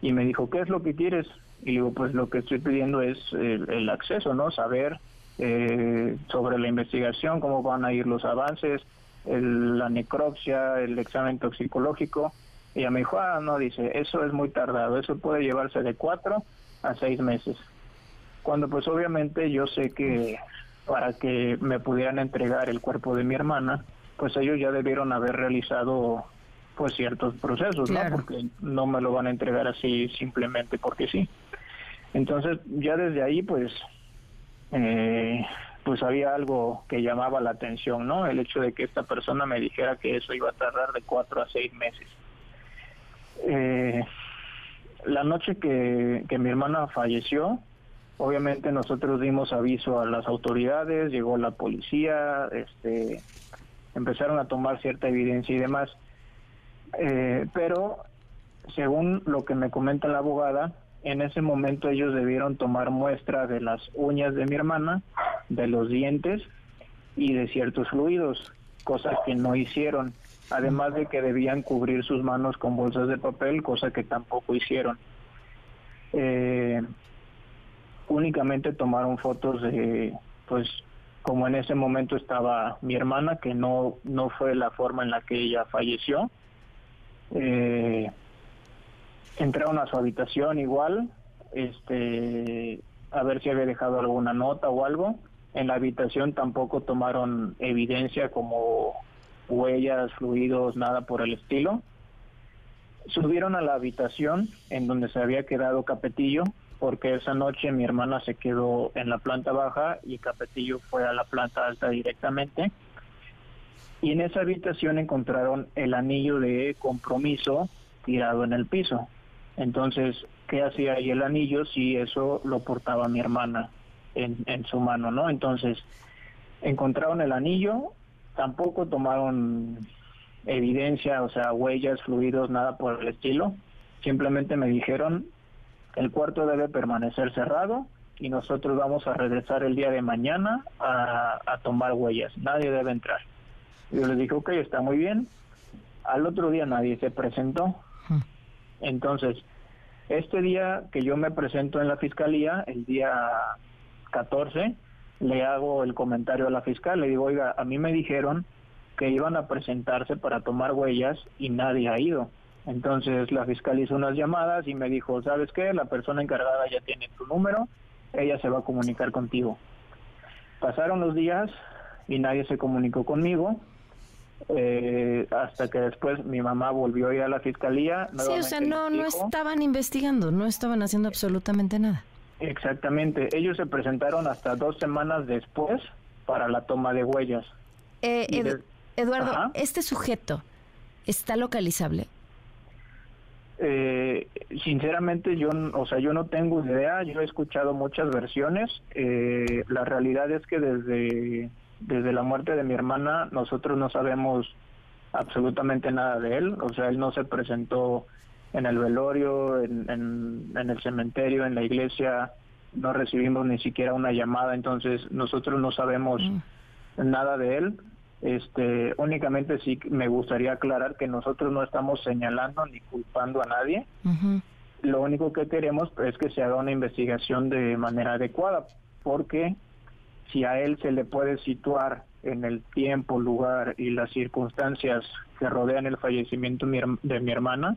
y me dijo, ¿qué es lo que quieres? Y digo, pues lo que estoy pidiendo es el, acceso, ¿no? Saber eh, sobre la investigación, cómo van a ir los avances, la necropsia, el examen toxicológico. Y ella me dijo, ah, no, dice, eso es muy tardado, eso puede llevarse de cuatro a seis meses. Cuando pues obviamente yo sé que para que me pudieran entregar el cuerpo de mi hermana, pues ellos ya debieron haber realizado pues ciertos procesos, ¿no? Porque no me lo van a entregar así simplemente porque sí. Entonces ya desde ahí pues eh, pues había algo que llamaba la atención, ¿no? El hecho de que esta persona me dijera que eso iba a tardar de cuatro a seis meses. Eh, la noche que, que mi hermana falleció, obviamente nosotros dimos aviso a las autoridades, llegó la policía, este, empezaron a tomar cierta evidencia y demás. Eh, pero según lo que me comenta la abogada, en ese momento ellos debieron tomar muestra de las uñas de mi hermana, de los dientes y de ciertos fluidos, cosas que no hicieron, además de que debían cubrir sus manos con bolsas de papel, cosa que tampoco hicieron. Eh, únicamente tomaron fotos de, pues, como en ese momento estaba mi hermana, que no, no fue la forma en la que ella falleció, eh, entraron a su habitación igual, este, a ver si había dejado alguna nota o algo. En la habitación tampoco tomaron evidencia como huellas, fluidos, nada por el estilo. Subieron a la habitación en donde se había quedado Capetillo, porque esa noche mi hermana se quedó en la planta baja y Capetillo fue a la planta alta directamente y en esa habitación encontraron el anillo de compromiso tirado en el piso. Entonces, ¿qué hacía ahí el anillo si eso lo portaba mi hermana en, su mano, no? Entonces, encontraron el anillo, tampoco tomaron evidencia, o sea, huellas, fluidos, nada por el estilo. Simplemente me dijeron, el cuarto debe permanecer cerrado y nosotros vamos a regresar el día de mañana a, a tomar huellas. Nadie debe entrar. Yo les dije, ok, está muy bien. Al otro día nadie se presentó. Entonces, este día que yo me presento en la fiscalía, el día 14, le hago el comentario a la fiscal, le digo, oiga, a mí me dijeron que iban a presentarse para tomar huellas y nadie ha ido. Entonces la fiscal hizo unas llamadas y me dijo, ¿sabes qué? La persona encargada ya tiene tu número, ella se va a comunicar contigo. Pasaron los días y nadie se comunicó conmigo eh, hasta que después mi mamá volvió a ir a la fiscalía. Sí, o sea, no, no estaban investigando, no estaban haciendo absolutamente nada. Exactamente, ellos se presentaron hasta dos semanas después para la toma de huellas. Eh, Eduardo, ¿este sujeto está localizable? Eh, sinceramente yo, o sea, yo no tengo idea, yo he escuchado muchas versiones, eh, la realidad es que desde desde la muerte de mi hermana nosotros no sabemos absolutamente nada de él, o sea, él no se presentó en el velorio, en, en, el cementerio, en la iglesia, no recibimos ni siquiera una llamada, entonces nosotros no sabemos mm. nada de él. Este, únicamente sí me gustaría aclarar que nosotros no estamos señalando ni culpando a nadie. Lo único que queremos es que se haga una investigación de manera adecuada, porque si a él se le puede situar en el tiempo, lugar y las circunstancias que rodean el fallecimiento de mi hermana,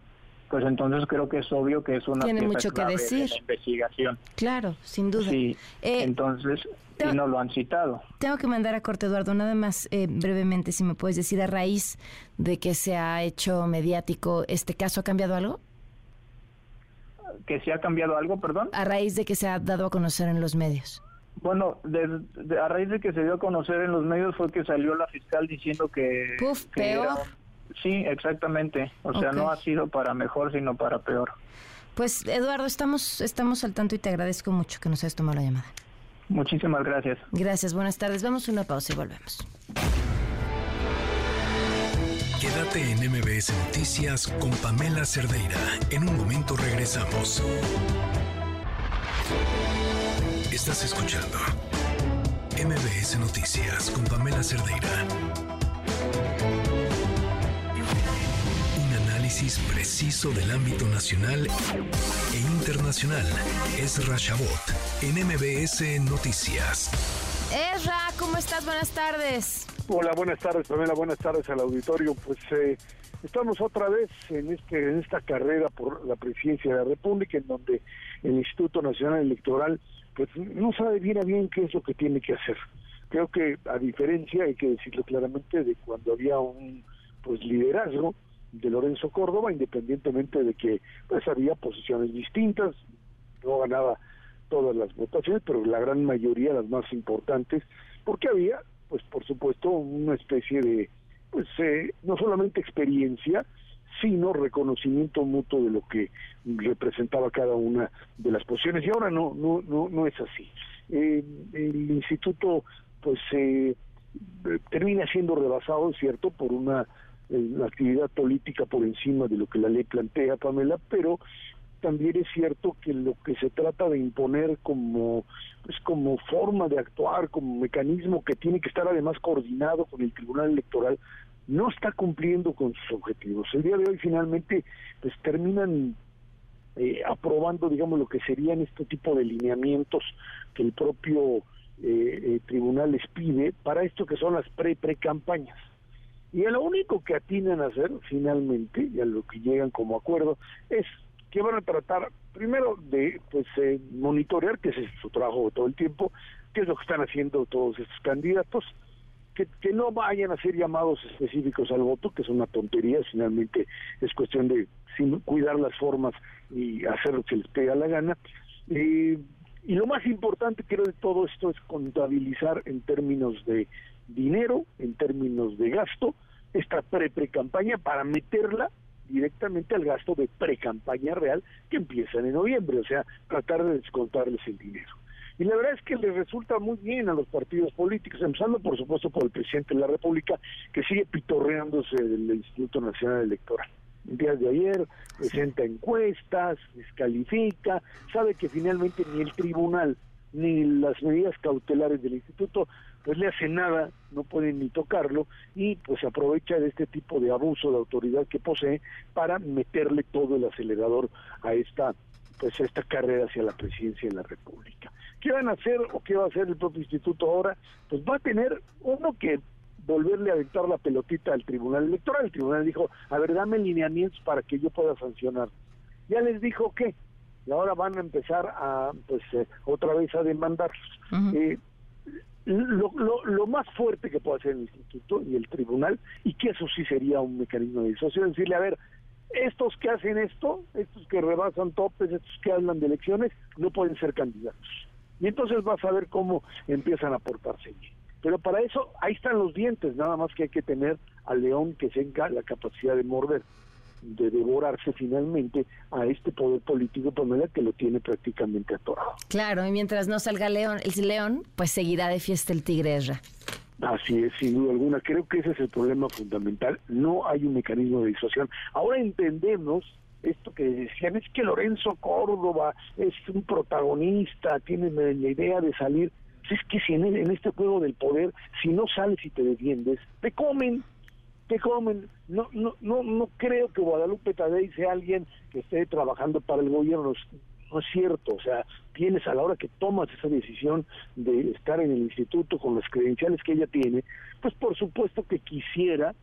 pues entonces creo que es obvio que es una Tiene mucho que decir. De investigación. Claro, sin duda. Sí, Eh, entonces, y no lo han citado. Tengo que mandar a corte, Eduardo, nada más eh, brevemente, si me puedes decir, a raíz de que se ha hecho mediático, ¿este caso ha cambiado algo? ¿Que se ha cambiado algo, perdón? A raíz de que se ha dado a conocer en los medios. Bueno, de- de- a raíz de que se dio a conocer en los medios fue que salió la fiscal diciendo que... Puf, que peor. era un- Sí, exactamente. O sea, no ha sido para mejor, sino para peor. Pues, Eduardo, estamos, estamos al tanto y te agradezco mucho que nos hayas tomado la llamada. Muchísimas gracias. Gracias, buenas tardes. Vamos a una pausa y volvemos. Quédate en MBS Noticias con Pamela Cerdeira. En un momento regresamos. Estás escuchando MBS Noticias con Pamela Cerdeira. Análisis preciso del ámbito nacional e internacional. Es Rashabot en MBS Noticias. Ezra, ¿cómo estás? Buenas tardes. Hola, buenas tardes, Pamela, buenas tardes al auditorio. Pues eh, estamos otra vez en este en esta carrera por la presidencia de la República, en donde el Instituto Nacional Electoral pues no sabe bien a bien qué es lo que tiene que hacer. Creo que a diferencia, hay que decirlo claramente, de cuando había un pues liderazgo de Lorenzo Córdoba, independientemente de que pues había posiciones distintas, no ganaba todas las votaciones, pero la gran mayoría, las más importantes, porque había, pues por supuesto, una especie de, pues eh, no solamente experiencia, sino reconocimiento mutuo de lo que representaba cada una de las posiciones. Y ahora no, no, no, no es así. Eh, el instituto, pues, eh, termina siendo rebasado, cierto, por una, eh, una actividad política por encima de lo que la ley plantea, Pamela, pero también es cierto que lo que se trata de imponer como pues como forma de actuar, como mecanismo que tiene que estar además coordinado con el Tribunal Electoral, no está cumpliendo con sus objetivos. El día de hoy finalmente pues terminan eh, aprobando, digamos, lo que serían este tipo de lineamientos que el propio eh, eh, tribunal les pide para esto que son las pre-pre-campañas. Y lo único que atinan a hacer finalmente, y a lo que llegan como acuerdo, es que van a tratar primero de pues eh, monitorear, que ese es su trabajo todo el tiempo, qué es lo que están haciendo todos estos candidatos, que, que no vayan a ser llamados específicos al voto, que es una tontería, finalmente es cuestión de cuidar las formas y hacer lo que les pega la gana. Eh, y lo más importante creo de todo esto es contabilizar en términos de dinero, en términos de gasto, esta pre-pre-campaña para meterla directamente al gasto de pre-campaña real que empieza en noviembre, o sea, tratar de descontarles el dinero. Y la verdad es que les resulta muy bien a los partidos políticos, empezando por supuesto por el presidente de la República, que sigue pitorreándose del Instituto Nacional Electoral. El día de ayer presenta encuestas, descalifica, sabe que finalmente ni el tribunal ni las medidas cautelares del instituto pues le hace nada, no pueden ni tocarlo y pues aprovecha de este tipo de abuso de autoridad que posee para meterle todo el acelerador a esta pues a esta carrera hacia la presidencia de la República. ¿Qué van a hacer o qué va a hacer el propio instituto ahora? Pues va a tener uno que volverle a aventar la pelotita al Tribunal Electoral. El Tribunal dijo, a ver, dame lineamientos para que yo pueda sancionar. Ya les dijo que, y ahora van a empezar a, pues, eh, otra vez a demandarlos. Eh, lo, lo, lo más fuerte que puede hacer el instituto y el tribunal, y que eso sí sería un mecanismo de disuasión, decirle, a ver, estos que hacen esto, estos que rebasan topes, estos que hablan de elecciones, no pueden ser candidatos. Y entonces vas a ver cómo empiezan a portarse bien. Pero para eso, ahí están los dientes, nada más que hay que tener al león que tenga la capacidad de morder, de devorarse finalmente a este poder político Pamela que lo tiene prácticamente atorado. Claro, y mientras no salga león, el león, pues seguirá de fiesta el tigre, Ezra. Así es, sin duda alguna. Creo que ese es el problema fundamental. No hay un mecanismo de disuasión. Ahora entendemos esto que decían, es que Lorenzo Córdoba es un protagonista, tiene la idea de salir. Es que si en, en este juego del poder, si no sales y te defiendes, te comen, comen. No, no, no, no creo que Guadalupe Tadei sea alguien que esté trabajando para el gobierno. no es cierto, o sea, tienes a la hora que tomas esa decisión de estar en el instituto con las credenciales que ella tiene, pues por supuesto que quisiera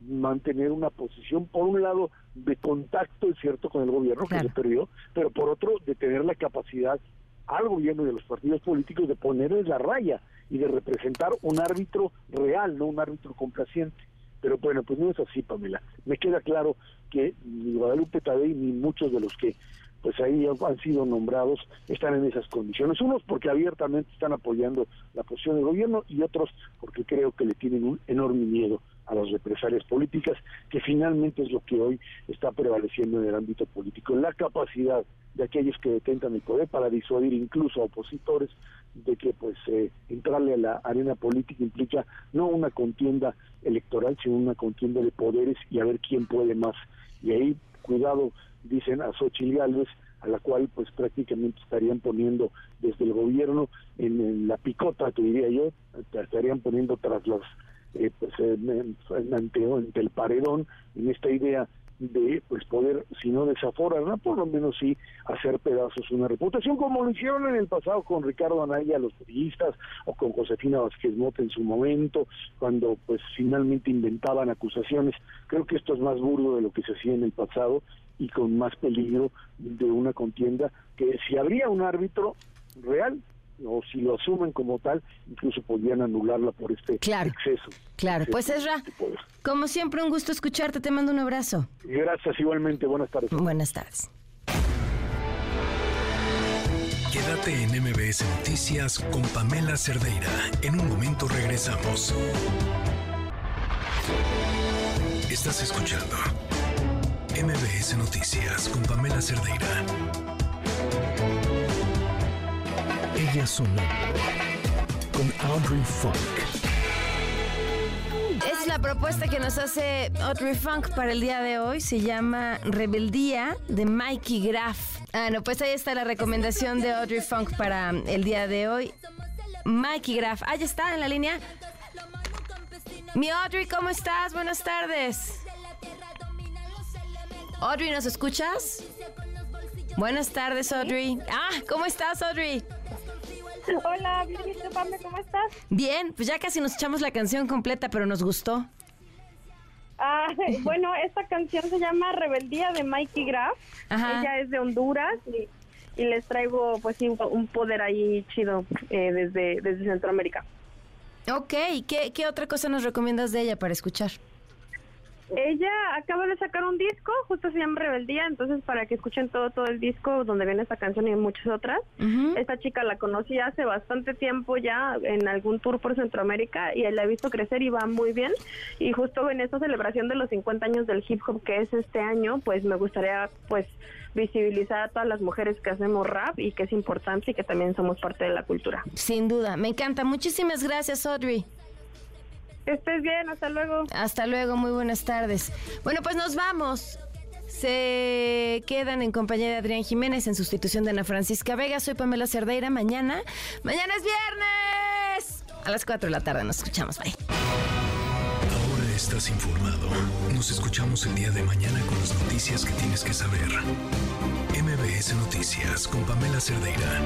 mantener una posición, por un lado, de contacto, es cierto, con el gobierno, que se perdió, pero por otro, de tener la capacidad al gobierno y a los partidos políticos de ponerles la raya y de representar un árbitro real, no un árbitro complaciente. Pero bueno, pues no es así, Pamela. Me queda claro que ni Guadalupe Tadei ni muchos de los que pues ahí han sido nombrados están en esas condiciones. Unos porque abiertamente están apoyando la posición del gobierno y otros porque creo que le tienen un enorme miedo a las represalias políticas, que finalmente es lo que hoy está prevaleciendo en el ámbito político, la capacidad de aquellos que detentan el poder para disuadir incluso a opositores de que pues eh, entrarle a la arena política implica no una contienda electoral, sino una contienda de poderes y a ver quién puede más. Y ahí, cuidado, dicen a Xochitl Gálvez, a la cual pues prácticamente estarían poniendo desde el gobierno en, la picota, que diría yo, estarían poniendo tras las eh, pues, ante, el paredón en esta idea de pues poder, si no desaforar, por lo menos sí hacer pedazos una reputación, como lo hicieron en el pasado con Ricardo Anaya, los periodistas, o con Josefina Vázquez Mota en su momento, cuando pues finalmente inventaban acusaciones. Creo que esto es más burdo de lo que se hacía en el pasado y con más peligro de una contienda que si habría un árbitro real, o si lo asumen como tal, incluso podrían anularla por este exceso. Claro, pues Ezra, como siempre un gusto escucharte, te mando un abrazo. Gracias igualmente, buenas tardes. Buenas tardes. Quédate en MBS Noticias con Pamela Cerdeira. En un momento regresamos. Estás escuchando MBS Noticias con Pamela Cerdeira. Ella con Audrey Funk. Es la propuesta que nos hace Audrey Funk para el día de hoy. Se llama Rebeldía de Mikey Graff. Ah, no, pues ahí está la recomendación de Audrey Funk para el día de hoy. Mikey Graff. Ahí está en la línea. Mi Audrey, ¿cómo estás? Buenas tardes. Audrey, ¿nos escuchas? Buenas tardes, Audrey. Ah, ¿cómo estás, Audrey? Hola, bien, Pame, ¿cómo estás? Bien, pues ya casi nos echamos la canción completa, pero nos gustó. Ah, bueno, esta canción se llama Rebeldía de Mikey Graff. Ella es de Honduras y, les traigo pues un poder ahí chido eh, desde, desde Centroamérica. Ok, ¿Qué, ¿qué otra cosa nos recomiendas de ella para escuchar? Ella acaba de sacar un disco, justo se llama Rebeldía, entonces para que escuchen todo todo el disco donde viene esta canción y muchas otras. Esta chica la conocí hace bastante tiempo ya en algún tour por Centroamérica y la he visto crecer y va muy bien. Y justo en esta celebración de los 50 años del hip hop que es este año, pues me gustaría pues visibilizar a todas las mujeres que hacemos rap y que es importante y que también somos parte de la cultura. Sin duda, me encanta. Muchísimas gracias, Audrey. Que estés bien, hasta luego. Hasta luego, muy buenas tardes. Bueno, pues nos vamos. Se quedan en compañía de Adrián Jiménez en sustitución de Ana Francisca Vega. Soy Pamela Cerdeira. Mañana, mañana es viernes. A las 4 de la tarde nos escuchamos. Bye. Ahora estás informado. Nos escuchamos el día de mañana con las noticias que tienes que saber. MBS Noticias con Pamela Cerdeira.